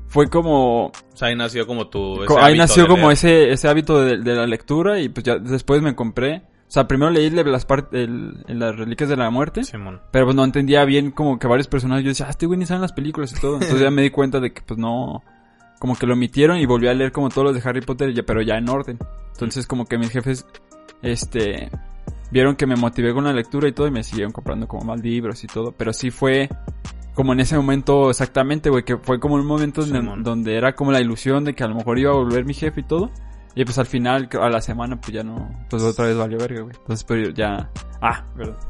fue como, O sea, ahí nació como tu... ese Co- ahí nació como leer. ese, ese hábito de, de la lectura y pues ya después me compré. O sea, primero leí le- las partes, las reliquias de la muerte. Pero pues no entendía bien como que varios personajes. Yo decía, ah, este güey ni saben las películas y todo. Entonces ya me di cuenta de que pues no, como que lo omitieron y volví a leer como todos los de Harry Potter, ya- pero ya en orden. Entonces como que mis jefes, este, vieron que me motivé con la lectura y todo y me siguieron comprando como más libros y todo. Pero sí fue como en ese momento exactamente, güey, que fue como un momento donde, Simón. donde era como la ilusión de que a lo mejor iba a volver mi jefe y todo. Y pues al final, a la semana, pues ya no, pues otra vez valió verga, güey. Entonces, pero ya, ah, perdón.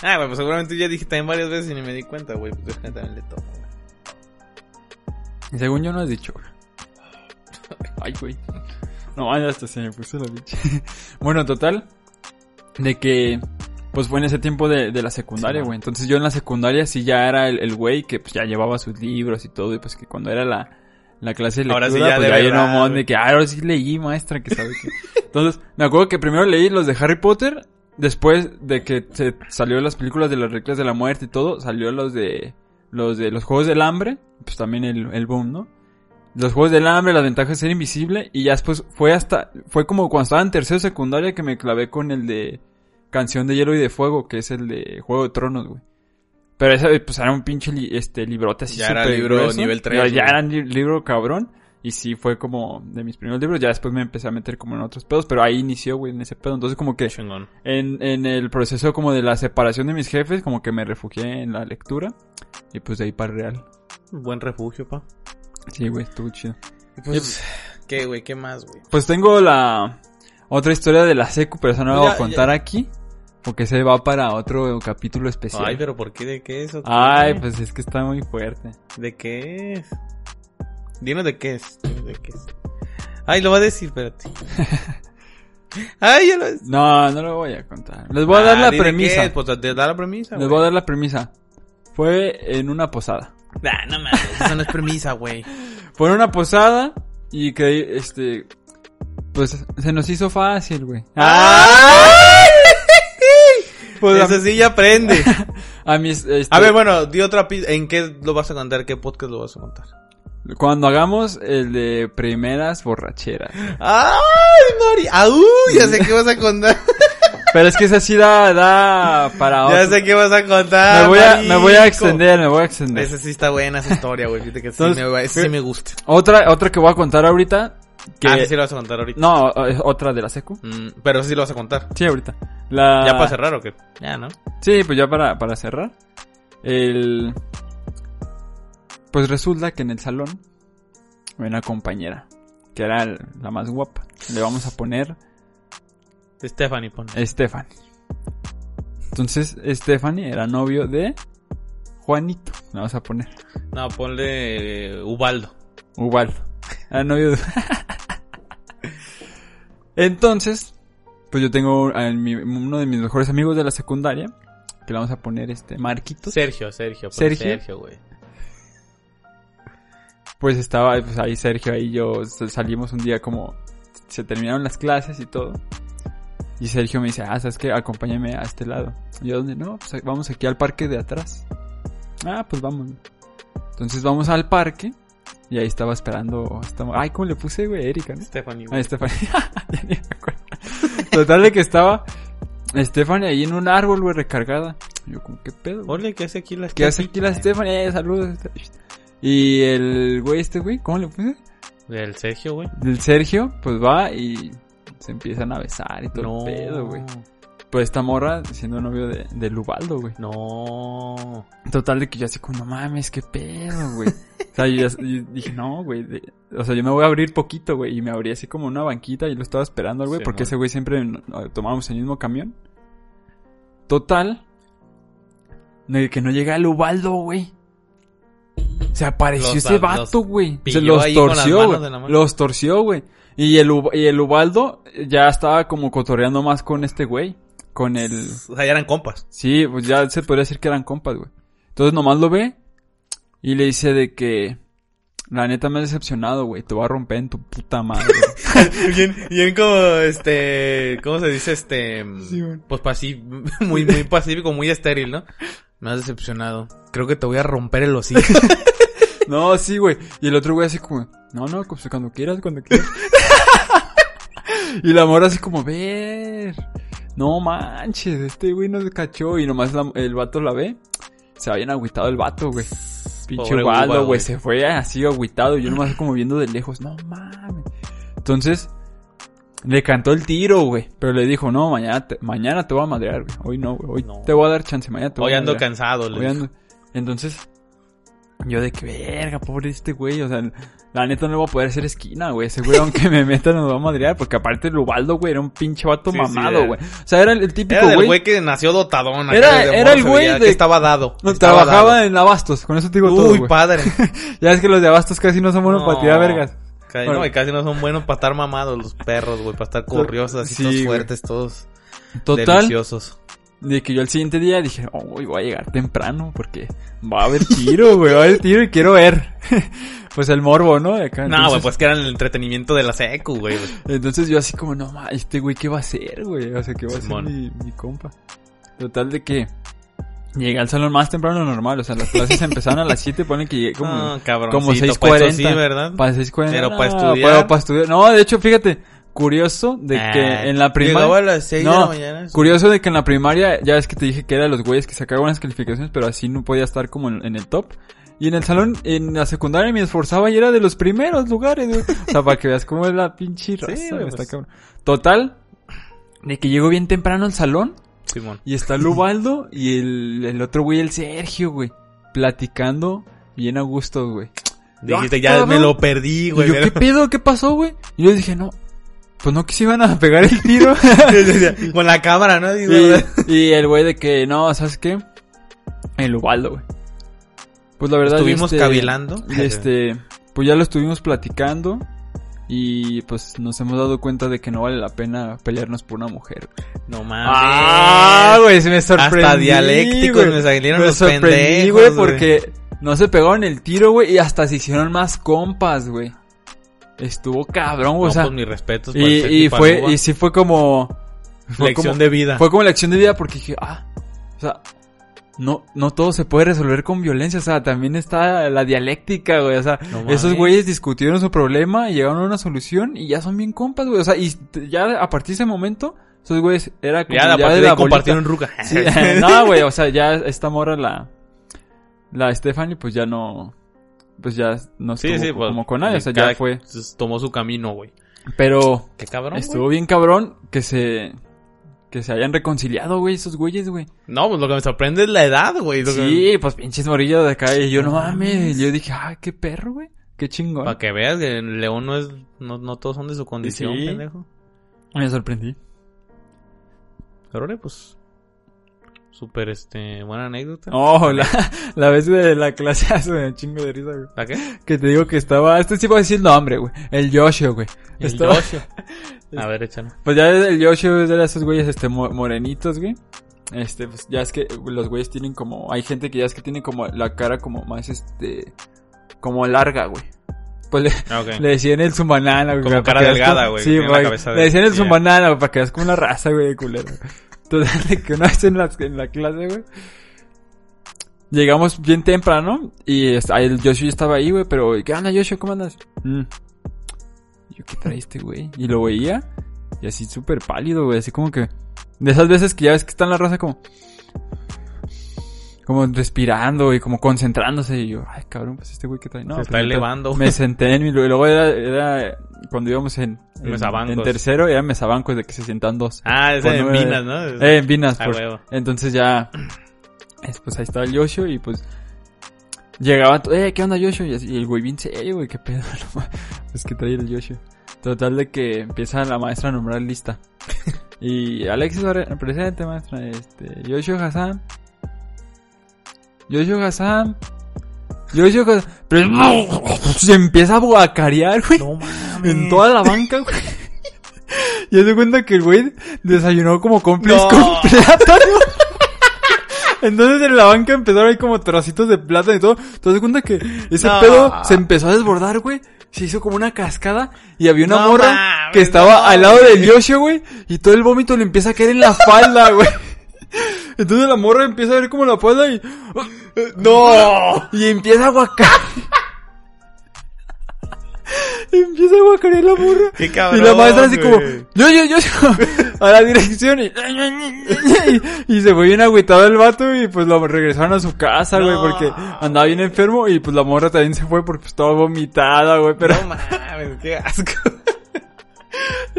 Ah, güey, pues seguramente ya dije también varias veces y ni me di cuenta, güey. Pues también le tomo, güey. Según yo no has dicho, güey. Ay, güey. No, hasta se me puso la bicha. bueno, total. De que, pues fue en ese tiempo de, de la secundaria, Sí, güey. Entonces yo en la secundaria sí ya era el el güey que pues ya llevaba sus libros y todo. Y pues que cuando era la, la clase de lectura, Ahora sí ya pues de ya verdad, mon de que, ah, ahora sí leí, maestra, que sabe que... Entonces, me acuerdo que primero leí los de Harry Potter. Después de que se salió las películas de las reglas de la muerte y todo, salió los de los de los juegos del hambre, pues también el, el boom, ¿no? Los juegos del hambre, las ventajas de ser invisible, y ya después fue hasta, fue como cuando estaba en tercero secundaria que me clavé con el de Canción de Hielo y de Fuego, que es el de Juego de Tronos, güey. Pero ese, pues era un pinche li- este librote así Ya era súper libro grueso. nivel tres, Ya, ya güey. era li- libro cabrón. Y sí, fue como de mis primeros libros. Ya después me empecé a meter como en otros pedos. Pero ahí inició, güey, en ese pedo. Entonces como que Chingón. en, en el proceso como de la separación de mis jefes, como que me refugié en la lectura. Y pues de ahí para real. Buen refugio, pa. Sí, güey, estuvo chido. Pues, ¿qué, güey? ¿Qué más, güey? Pues tengo la otra historia de la secu, pero esa no la voy a contar aquí. Porque se va para otro capítulo especial. Ay, pero ¿por qué? ¿De qué es? qué? Ay, pues es que está muy fuerte. ¿De qué es? Dinos de qué es. Dinos de qué es. Ay, lo va a decir, espérate. Ay, ya lo. No, no lo voy a contar. Les voy a dar la premisa. Pues te da la premisa, Les voy a dar la premisa. Fue en una posada. Nah, no mames, eso no es premisa, güey. Fue en una posada y que, este, pues se nos hizo fácil, güey. ¡Ay! Pues, sí ya aprende. A mis, este, A ver, bueno, di otra pista. ¿En qué lo vas a contar? ¿Qué podcast lo vas a contar? cuando hagamos el de primeras borracheras. ¡Ay, Mari! ¡Au! Ya sé qué vas a contar. Pero es que esa sí da, da para ya otro. sé qué vas a contar. Me voy a, me voy a extender, me voy a extender. Esa sí está buena esa historia, güey. Fíjate que sí, me, sí me gusta. Otra, otra que voy a contar ahorita. Que, Ah, sí lo vas a contar ahorita. No, es otra de la secu. Mm, pero esa sí lo vas a contar. Sí, ahorita. La... ¿Ya para cerrar o qué? Ya, ¿no? Sí, pues ya para, para cerrar. El... Pues resulta que en el salón había una compañera que era la más guapa. Le vamos a poner Stephanie, pon. Stephanie. Entonces, Stephanie era novio de Juanito. Le vamos a poner No, ponle Ubaldo. Ubaldo. Era novio de... Entonces, pues yo tengo a mi- uno de mis mejores amigos de la secundaria. Que le vamos a poner este Marquitos. Sergio, Sergio. Sergio. Sergio, güey. Pues estaba, pues ahí Sergio, ahí yo salimos un día como se terminaron las clases y todo. Y Sergio me dice, ah, ¿sabes qué? Acompáñame a este lado. Y yo, ¿dónde? No, pues vamos aquí al parque de atrás. Ah, pues vamos. Entonces vamos al parque y ahí estaba esperando. Estaba, ay, ¿cómo le puse, güey? Erika, ¿no? Stephanie, Ah. Stephanie. Ya ni me acuerdo. Total de que estaba Stephanie ahí en un árbol, güey, recargada. Yo, como, ¿qué pedo? güey? Ole, ¿qué hace aquí la ¿Qué hace aquí la Stephanie? Eh, saludos. Y el güey este, güey, ¿cómo le puse? Del Sergio, güey. Del Sergio, pues va y se empiezan a besar y todo No. el pedo, güey. Pues esta morra siendo novio de, de Lubaldo, güey. No. Total de que yo así como, no mames, qué pedo, güey. O sea, yo, yo dije, no, güey. O sea, yo me voy a abrir poquito, güey. Y me abrí así como una banquita y lo estaba esperando al güey. Sí, porque ese güey siempre tomábamos el mismo camión. Total. Que no llega el Ubaldo, güey. Se apareció Los- ese vato, güey. Se los torció, güey. Los torció, güey. Y el, y el Ubaldo ya estaba como cotorreando más con este güey. Con el... O sea, ya eran compas. Sí, pues ya se podría decir que eran compas, güey. Entonces nomás lo ve y le dice de que... La neta me ha decepcionado, güey. Te voy a romper en tu puta madre. bien, bien como, este, ¿cómo se dice? Este, Sí, pues pacífico, muy, muy pacífico, muy estéril, ¿no? Me has decepcionado. Creo que te voy a romper el hocico. no, sí, güey. Y el otro güey así como... No, no, pues cuando quieras, cuando quieras. y la morra así como... Ver. No manches, este güey nos cachó. Y nomás la- el vato la ve. Se va bien agüitado el vato, güey. Pinche Pobre güey. Se fue así agüitado. Yo nomás como viendo de lejos. No mames. Entonces, le cantó el tiro, güey. Pero le dijo, no, mañana te, mañana te voy a madrear, güey. Hoy no, güey. Hoy No. te voy a dar chance. Mañana te voy Hoy a ando madrear. cansado. le Entonces, yo de que verga, pobre este güey. O sea, la neta no le voy a poder hacer esquina, güey. Ese güey, aunque me meta, nos va a madrear. Porque aparte, el Ubaldo, güey, era un pinche vato Sí, mamado, güey. O sea, era el, el típico Era del güey. güey que nació dotadón. Era- era el güey de- que estaba dado. No, estaba trabajaba dado. en Abastos, con eso te digo todo, Uy, padre. Ya es que los de Abastos casi no son buenos para tirar vergas. Casi, Bueno. no, y casi no son buenos para estar mamados los perros, güey. Para estar corriosos, así Sí, todos fuertes, todos Total, deliciosos. De que yo al siguiente día dije, oh, voy a llegar temprano porque va a haber tiro, güey, va a haber tiro y quiero ver. pues el morbo, ¿no? De acá, No, güey, pues que eran el entretenimiento de la secu, güey. Entonces yo así como, no, ma, este güey, ¿qué va a hacer, güey? O sea, ¿qué va a hacer mi, mi compa? Total de que llegué al salón más temprano de lo normal. O sea, las clases empezaron a las 7, ponen que llegué como... no, cabrón. como Sí, 6:40. sí, ¿verdad? Para 6.40. Pero no, para estudiar. Pero para estudiar. No, de hecho, fíjate, curioso de Ah, que en la Llegaba a primaria... las 6 No, de la mañana. Curioso de que en la primaria, ya es que te dije que era de los güeyes que sacaban buenas calificaciones, pero así no podía estar como en, en el top. Y en el salón, en la secundaria me esforzaba y era de los primeros lugares, güey. O sea, para que veas cómo es la pinche raza, Sí, güey, está pues. cabrón. Total, de que llego bien temprano al salón Simón. y está Lubaldo y el, el otro güey, el Sergio, güey, platicando bien a gusto, güey. Dijiste, ya me lo perdí, Y güey. yo, ¿qué pedo? ¿Qué pasó, güey? Y yo dije, no, pues no que se iban a pegar el tiro. Con la cámara, ¿no? Y, y el güey de que, no, ¿sabes qué? El Ubaldo, güey. Pues la verdad. Estuvimos este, cavilando. Este, pues ya lo estuvimos platicando. Y pues nos hemos dado cuenta de que no vale la pena pelearnos por una mujer. No mames. Ah, güey, se me sorprendió. Hasta dialécticos me salieron Me los sorprendí, güey. porque no se pegaron el tiro, güey, y hasta se hicieron más compas, güey. Estuvo cabrón, güey, No, o sea. pues mis respetos. para y, el y fue, y sí fue como. fue Lección como- de vida. Fue como lección de vida porque dije, ah, o sea, no, no todo se puede resolver con violencia, o sea, también está la dialéctica, güey, o sea, No esos güeyes discutieron su problema y llegaron a una solución y ya son bien compas, güey, o sea, y ya a partir de ese momento, esos güeyes era como Ya, a partir de compartieron ruca. Sí, no, güey, o sea, ya esta morra, la, la Stephanie, pues ya no, pues ya no estuvo sí, pues, como con nadie, o sea, ya fue. pues, Tomó su camino, güey. Pero Qué cabrón, estuvo güey. bien cabrón que se, que se hayan reconciliado, güey, esos güeyes, güey. No, pues lo que me sorprende es la edad, güey. que- Sí, pues pinches morillos de acá, y yo no mames, y yo dije, ah, qué perro, güey, qué chingón. Para que veas que el León no es... No, no todos son de su condición, Sí. pendejo. Me sorprendí. Pero, órale, pues... Súper, este... Buena anécdota. Oh, la, la vez de la clase hace un chingo de risa, güey. ¿La qué? Que te digo que estaba, este sí va a decir el nombre, güey. El Yoshio, güey. El Estaba- Yoshio. A ver, échalo. Pues ya el Yoshio es de esos güeyes, este, mo- morenitos, güey. Este, pues ya es que los güeyes tienen como, hay gente que ya es que tiene como la cara como más, este, como larga, güey. Pues le, Ah, decían el zumbanana, güey. Como cara delgada, güey, Sí, güey. Le decían el ya. zumbanana, güey, para que veas como una raza, güey, de culero. Entonces, de que una vez en la, en la clase, güey. Llegamos bien temprano y el Yoshio ya estaba ahí, güey, pero ¿qué onda, Yoshio? ¿Cómo andas? Mm. Yo, ¿qué trae este güey? Y lo veía y así súper pálido, güey, así como que... De esas veces que ya ves que está en la raza como... Como respirando y como concentrándose y yo, ay cabrón, pues este güey que trae. No, Se pues, está elevando. Me senté en mi... lugar. Luego era, era cuando íbamos en... En, en tercero era mesabancos de que se sientan dos. Ah, es en Minas, ¿no? Eh, en Vinas, por- huevo. Entonces ya, es, pues ahí estaba el Yoshio y pues llegaba, eh, ¿qué onda Yoshio? Y, así, y el güey bien serio, güey, qué pedo, no pues que trae el Yoshio. Total de que empieza la maestra a nombrar lista. y Alexis presente, maestra, este, Yoshio Hassan. Yoshio Hassan. Yoshio Hassan. Pero se empieza a guacarear, güey. No mames. En toda la banca, güey. Y se cuenta que el güey desayunó como cómplice No. con plátano. Entonces en la banca empezaron ahí como trocitos de plátano y todo. Te das cuenta que ese No. pedo se empezó a desbordar, güey. Se hizo como una cascada y había una No morra que estaba al lado del güey. Yoshio, güey. Y todo el vómito le empieza a caer en la falda, güey. Entonces la morra empieza a ver como la falda y... ¡No! Y empieza a guacar. empieza a guacarear la morra. Qué cabrón, Y la maestra así como, yo, yo, yo, a la dirección y, y, y se fue bien agüitado el vato y pues lo regresaron a su casa, güey, No. porque andaba bien enfermo y pues la morra también se fue porque pues, estaba vomitada, güey, pero No mames, qué asco.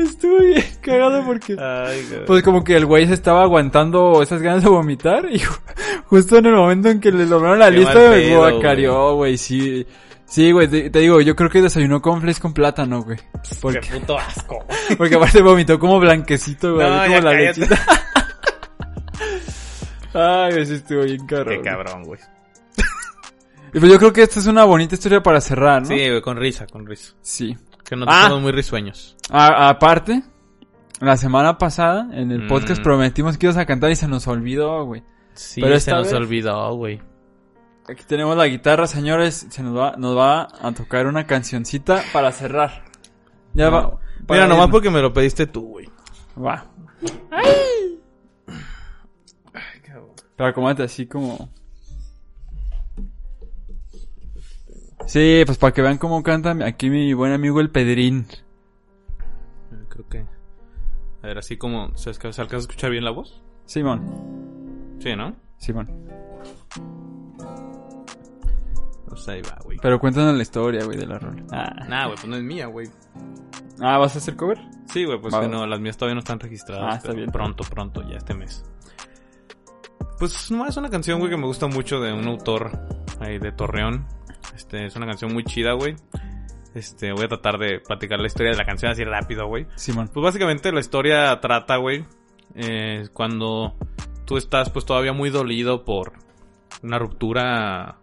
Estuvo bien cagado porque... Ay. Pues como que el güey se estaba aguantando esas ganas de vomitar y ju- justo en el momento en que le nombraron la Qué lista, pedo, guacareó, güey, sí. Sí, güey, te, te digo, yo creo que desayunó con flex con plátano, güey. Porque, Qué puto asco. porque aparte vomitó como blanquecito, güey, No, como la cállate. lechita. Ay, güey, sí estuvo bien caro. Qué cabrón, güey. Y pues yo creo que esta es una bonita historia para cerrar, ¿no? Sí, güey, con risa, con risa. Sí. Que no Ah. muy risueños. A- aparte, la semana pasada en el podcast Mm. prometimos que ibas a cantar y se nos olvidó, güey. Sí, Pero se nos vez- olvidó, güey. Aquí tenemos la guitarra, señores. Se nos va, nos va a tocar una cancioncita para cerrar. Ya No. va. para Mira, nomás irnos. porque me lo pediste tú, güey. Va. Pero acomódate así como. Sí, pues para que vean cómo canta aquí mi buen amigo el Pedrín. Creo que... A ver, así como... ¿Se alca- se alcanza a escuchar bien la voz? Simón. Sí, ¿no? Simón. Pues ahí va, güey. Pero cuéntanos la historia, güey, de la rola. Ah. Nah, güey, pues no es mía, güey. ah, ¿vas a hacer cover? Sí, güey, pues no, las mías todavía no están registradas. Ah, está pero bien. Pronto, pronto, ya este mes. Pues no, es una canción, güey, que me gusta mucho de un autor ahí de Torreón. Este, es una canción muy chida, güey. Este, voy a tratar de platicar la historia de la canción así rápido, güey. Simón. Pues básicamente la historia trata, güey, eh, cuando tú estás pues todavía muy dolido por una ruptura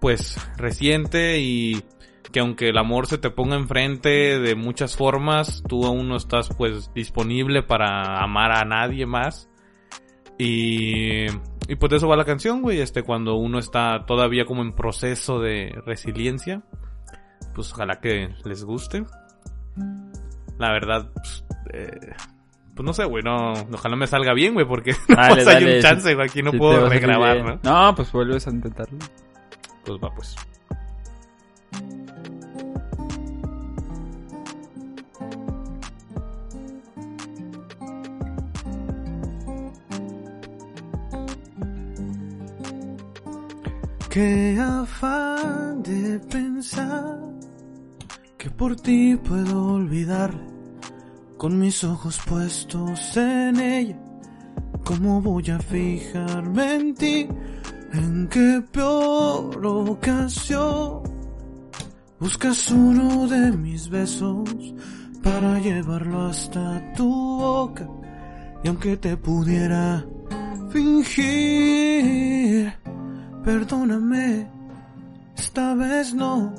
pues reciente y que aunque el amor se te ponga enfrente de muchas formas, tú aún no estás pues disponible para amar a nadie más. Y, y pues de eso va la canción, güey, este cuando uno está todavía como en proceso de resiliencia, pues ojalá que les guste. La verdad, pues, eh, Pues no sé, güey, no, ojalá me salga bien, güey, porque Dale, no hay dale, un chance, güey, aquí no puedo regrabar. ¿no? No, pues vuelves a intentarlo. Pues va, pues. Qué afán de pensar que por ti puedo olvidar con mis ojos puestos en ella. ¿Cómo voy a fijarme en ti? ¿En qué peor ocasión buscas uno de mis besos para llevarlo hasta tu boca? Y aunque te pudiera fingir, Perdóname, esta vez no,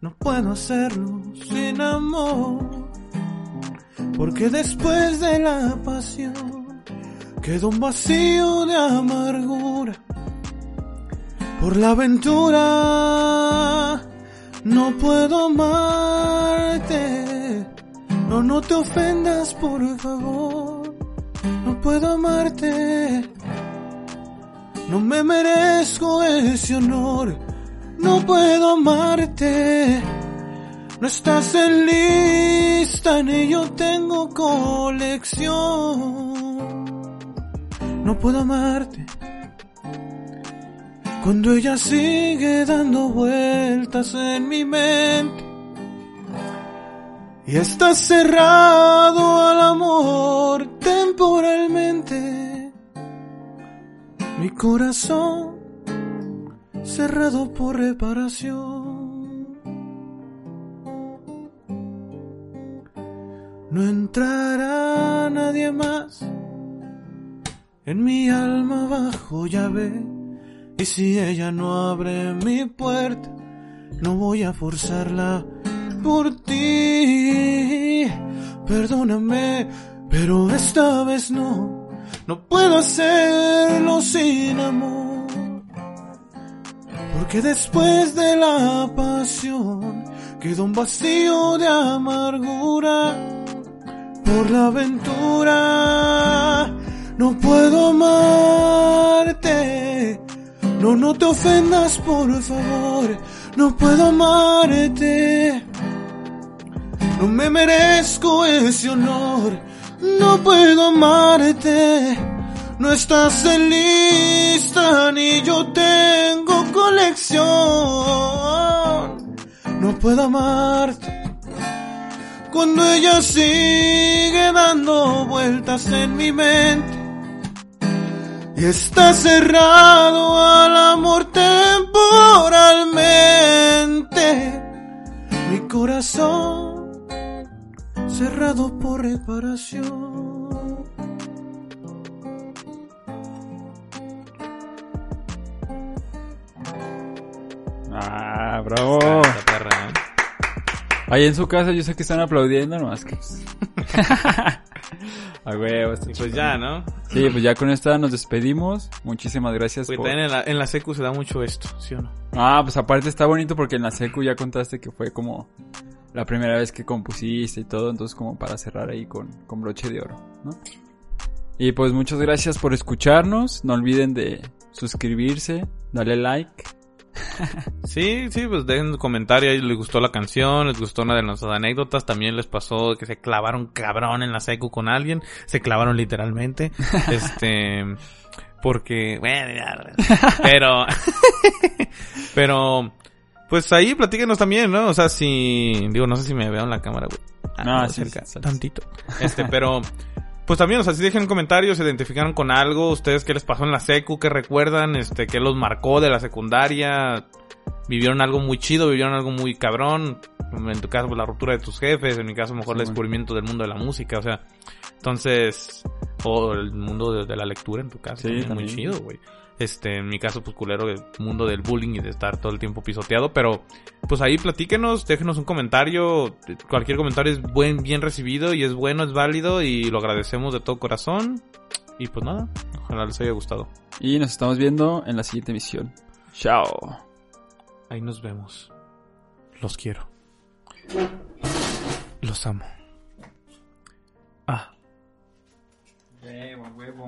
no puedo hacerlo sin amor. Porque después de la pasión quedó un vacío de amargura. Por la aventura no puedo amarte. No, no te ofendas, por favor. No puedo amarte. No me merezco ese honor, no puedo amarte. No estás en lista ni yo tengo colección. No puedo amarte. Cuando ella sigue dando vueltas en mi mente. Y está cerrado al amor temporalmente. Mi corazón cerrado por reparación. No entrará nadie más en mi alma bajo llave. Y si ella no abre mi puerta, no voy a forzarla por ti. Perdóname, pero esta vez no. No puedo hacerlo sin amor. Porque después de la pasión quedó un vacío de amargura. Por la aventura no puedo amarte. No, no te ofendas, por favor. No puedo amarte. No me merezco ese honor. No puedo amarte. No estás en lista ni yo tengo colección. No puedo amarte. Cuando ella sigue dando vueltas en mi mente. Y está cerrado al amor temporalmente. Mi corazón cerrado por reparación. Ah, bravo. Perra, ¿eh? Ahí en su casa yo sé que están aplaudiendo, nomás que... pues- A huevo, Y pues ya, ¿no? Sí, pues ya con esta nos despedimos. Muchísimas gracias por... también en la, en la secu se da mucho esto, ¿sí o no? Ah, pues aparte está bonito porque en la secu ya contaste que fue como la primera vez que compusiste y todo, entonces como para cerrar ahí con, con broche de oro, ¿no? Y pues muchas gracias por escucharnos, no olviden de suscribirse, darle like. Sí, sí, pues dejen un comentario ahí, les gustó la canción, les gustó una de nuestras anécdotas, también les pasó que se clavaron cabrón en la secu con alguien, se clavaron literalmente, este, porque, bueno, pero, pero, pues ahí platíquenos también, ¿no? O sea, si, digo, no sé si me veo en la cámara, güey. Ah, No, no, sí, cerca, sí, sí. tantito. Este, pero, pues también, o sea, si dejen comentarios, se identificaron con algo, ustedes qué les pasó en la secu, qué recuerdan, este, qué los marcó de la secundaria, vivieron algo muy chido, vivieron algo muy cabrón, en tu caso pues, la ruptura de tus jefes, en mi caso mejor Sí, el bueno. descubrimiento del mundo de la música, o sea, entonces, o el mundo de, de la lectura en tu caso, Sí, también, muy chido, güey. Este, en mi caso, pues culero, el mundo del bullying y de estar todo el tiempo pisoteado, pero pues ahí platíquenos, déjenos un comentario, cualquier comentario es buen, bien recibido y es bueno, es válido y lo agradecemos de todo corazón. Y pues nada, ojalá les haya gustado. Y nos estamos viendo en la siguiente emisión. Chao. Ahí nos vemos. Los quiero. Los amo.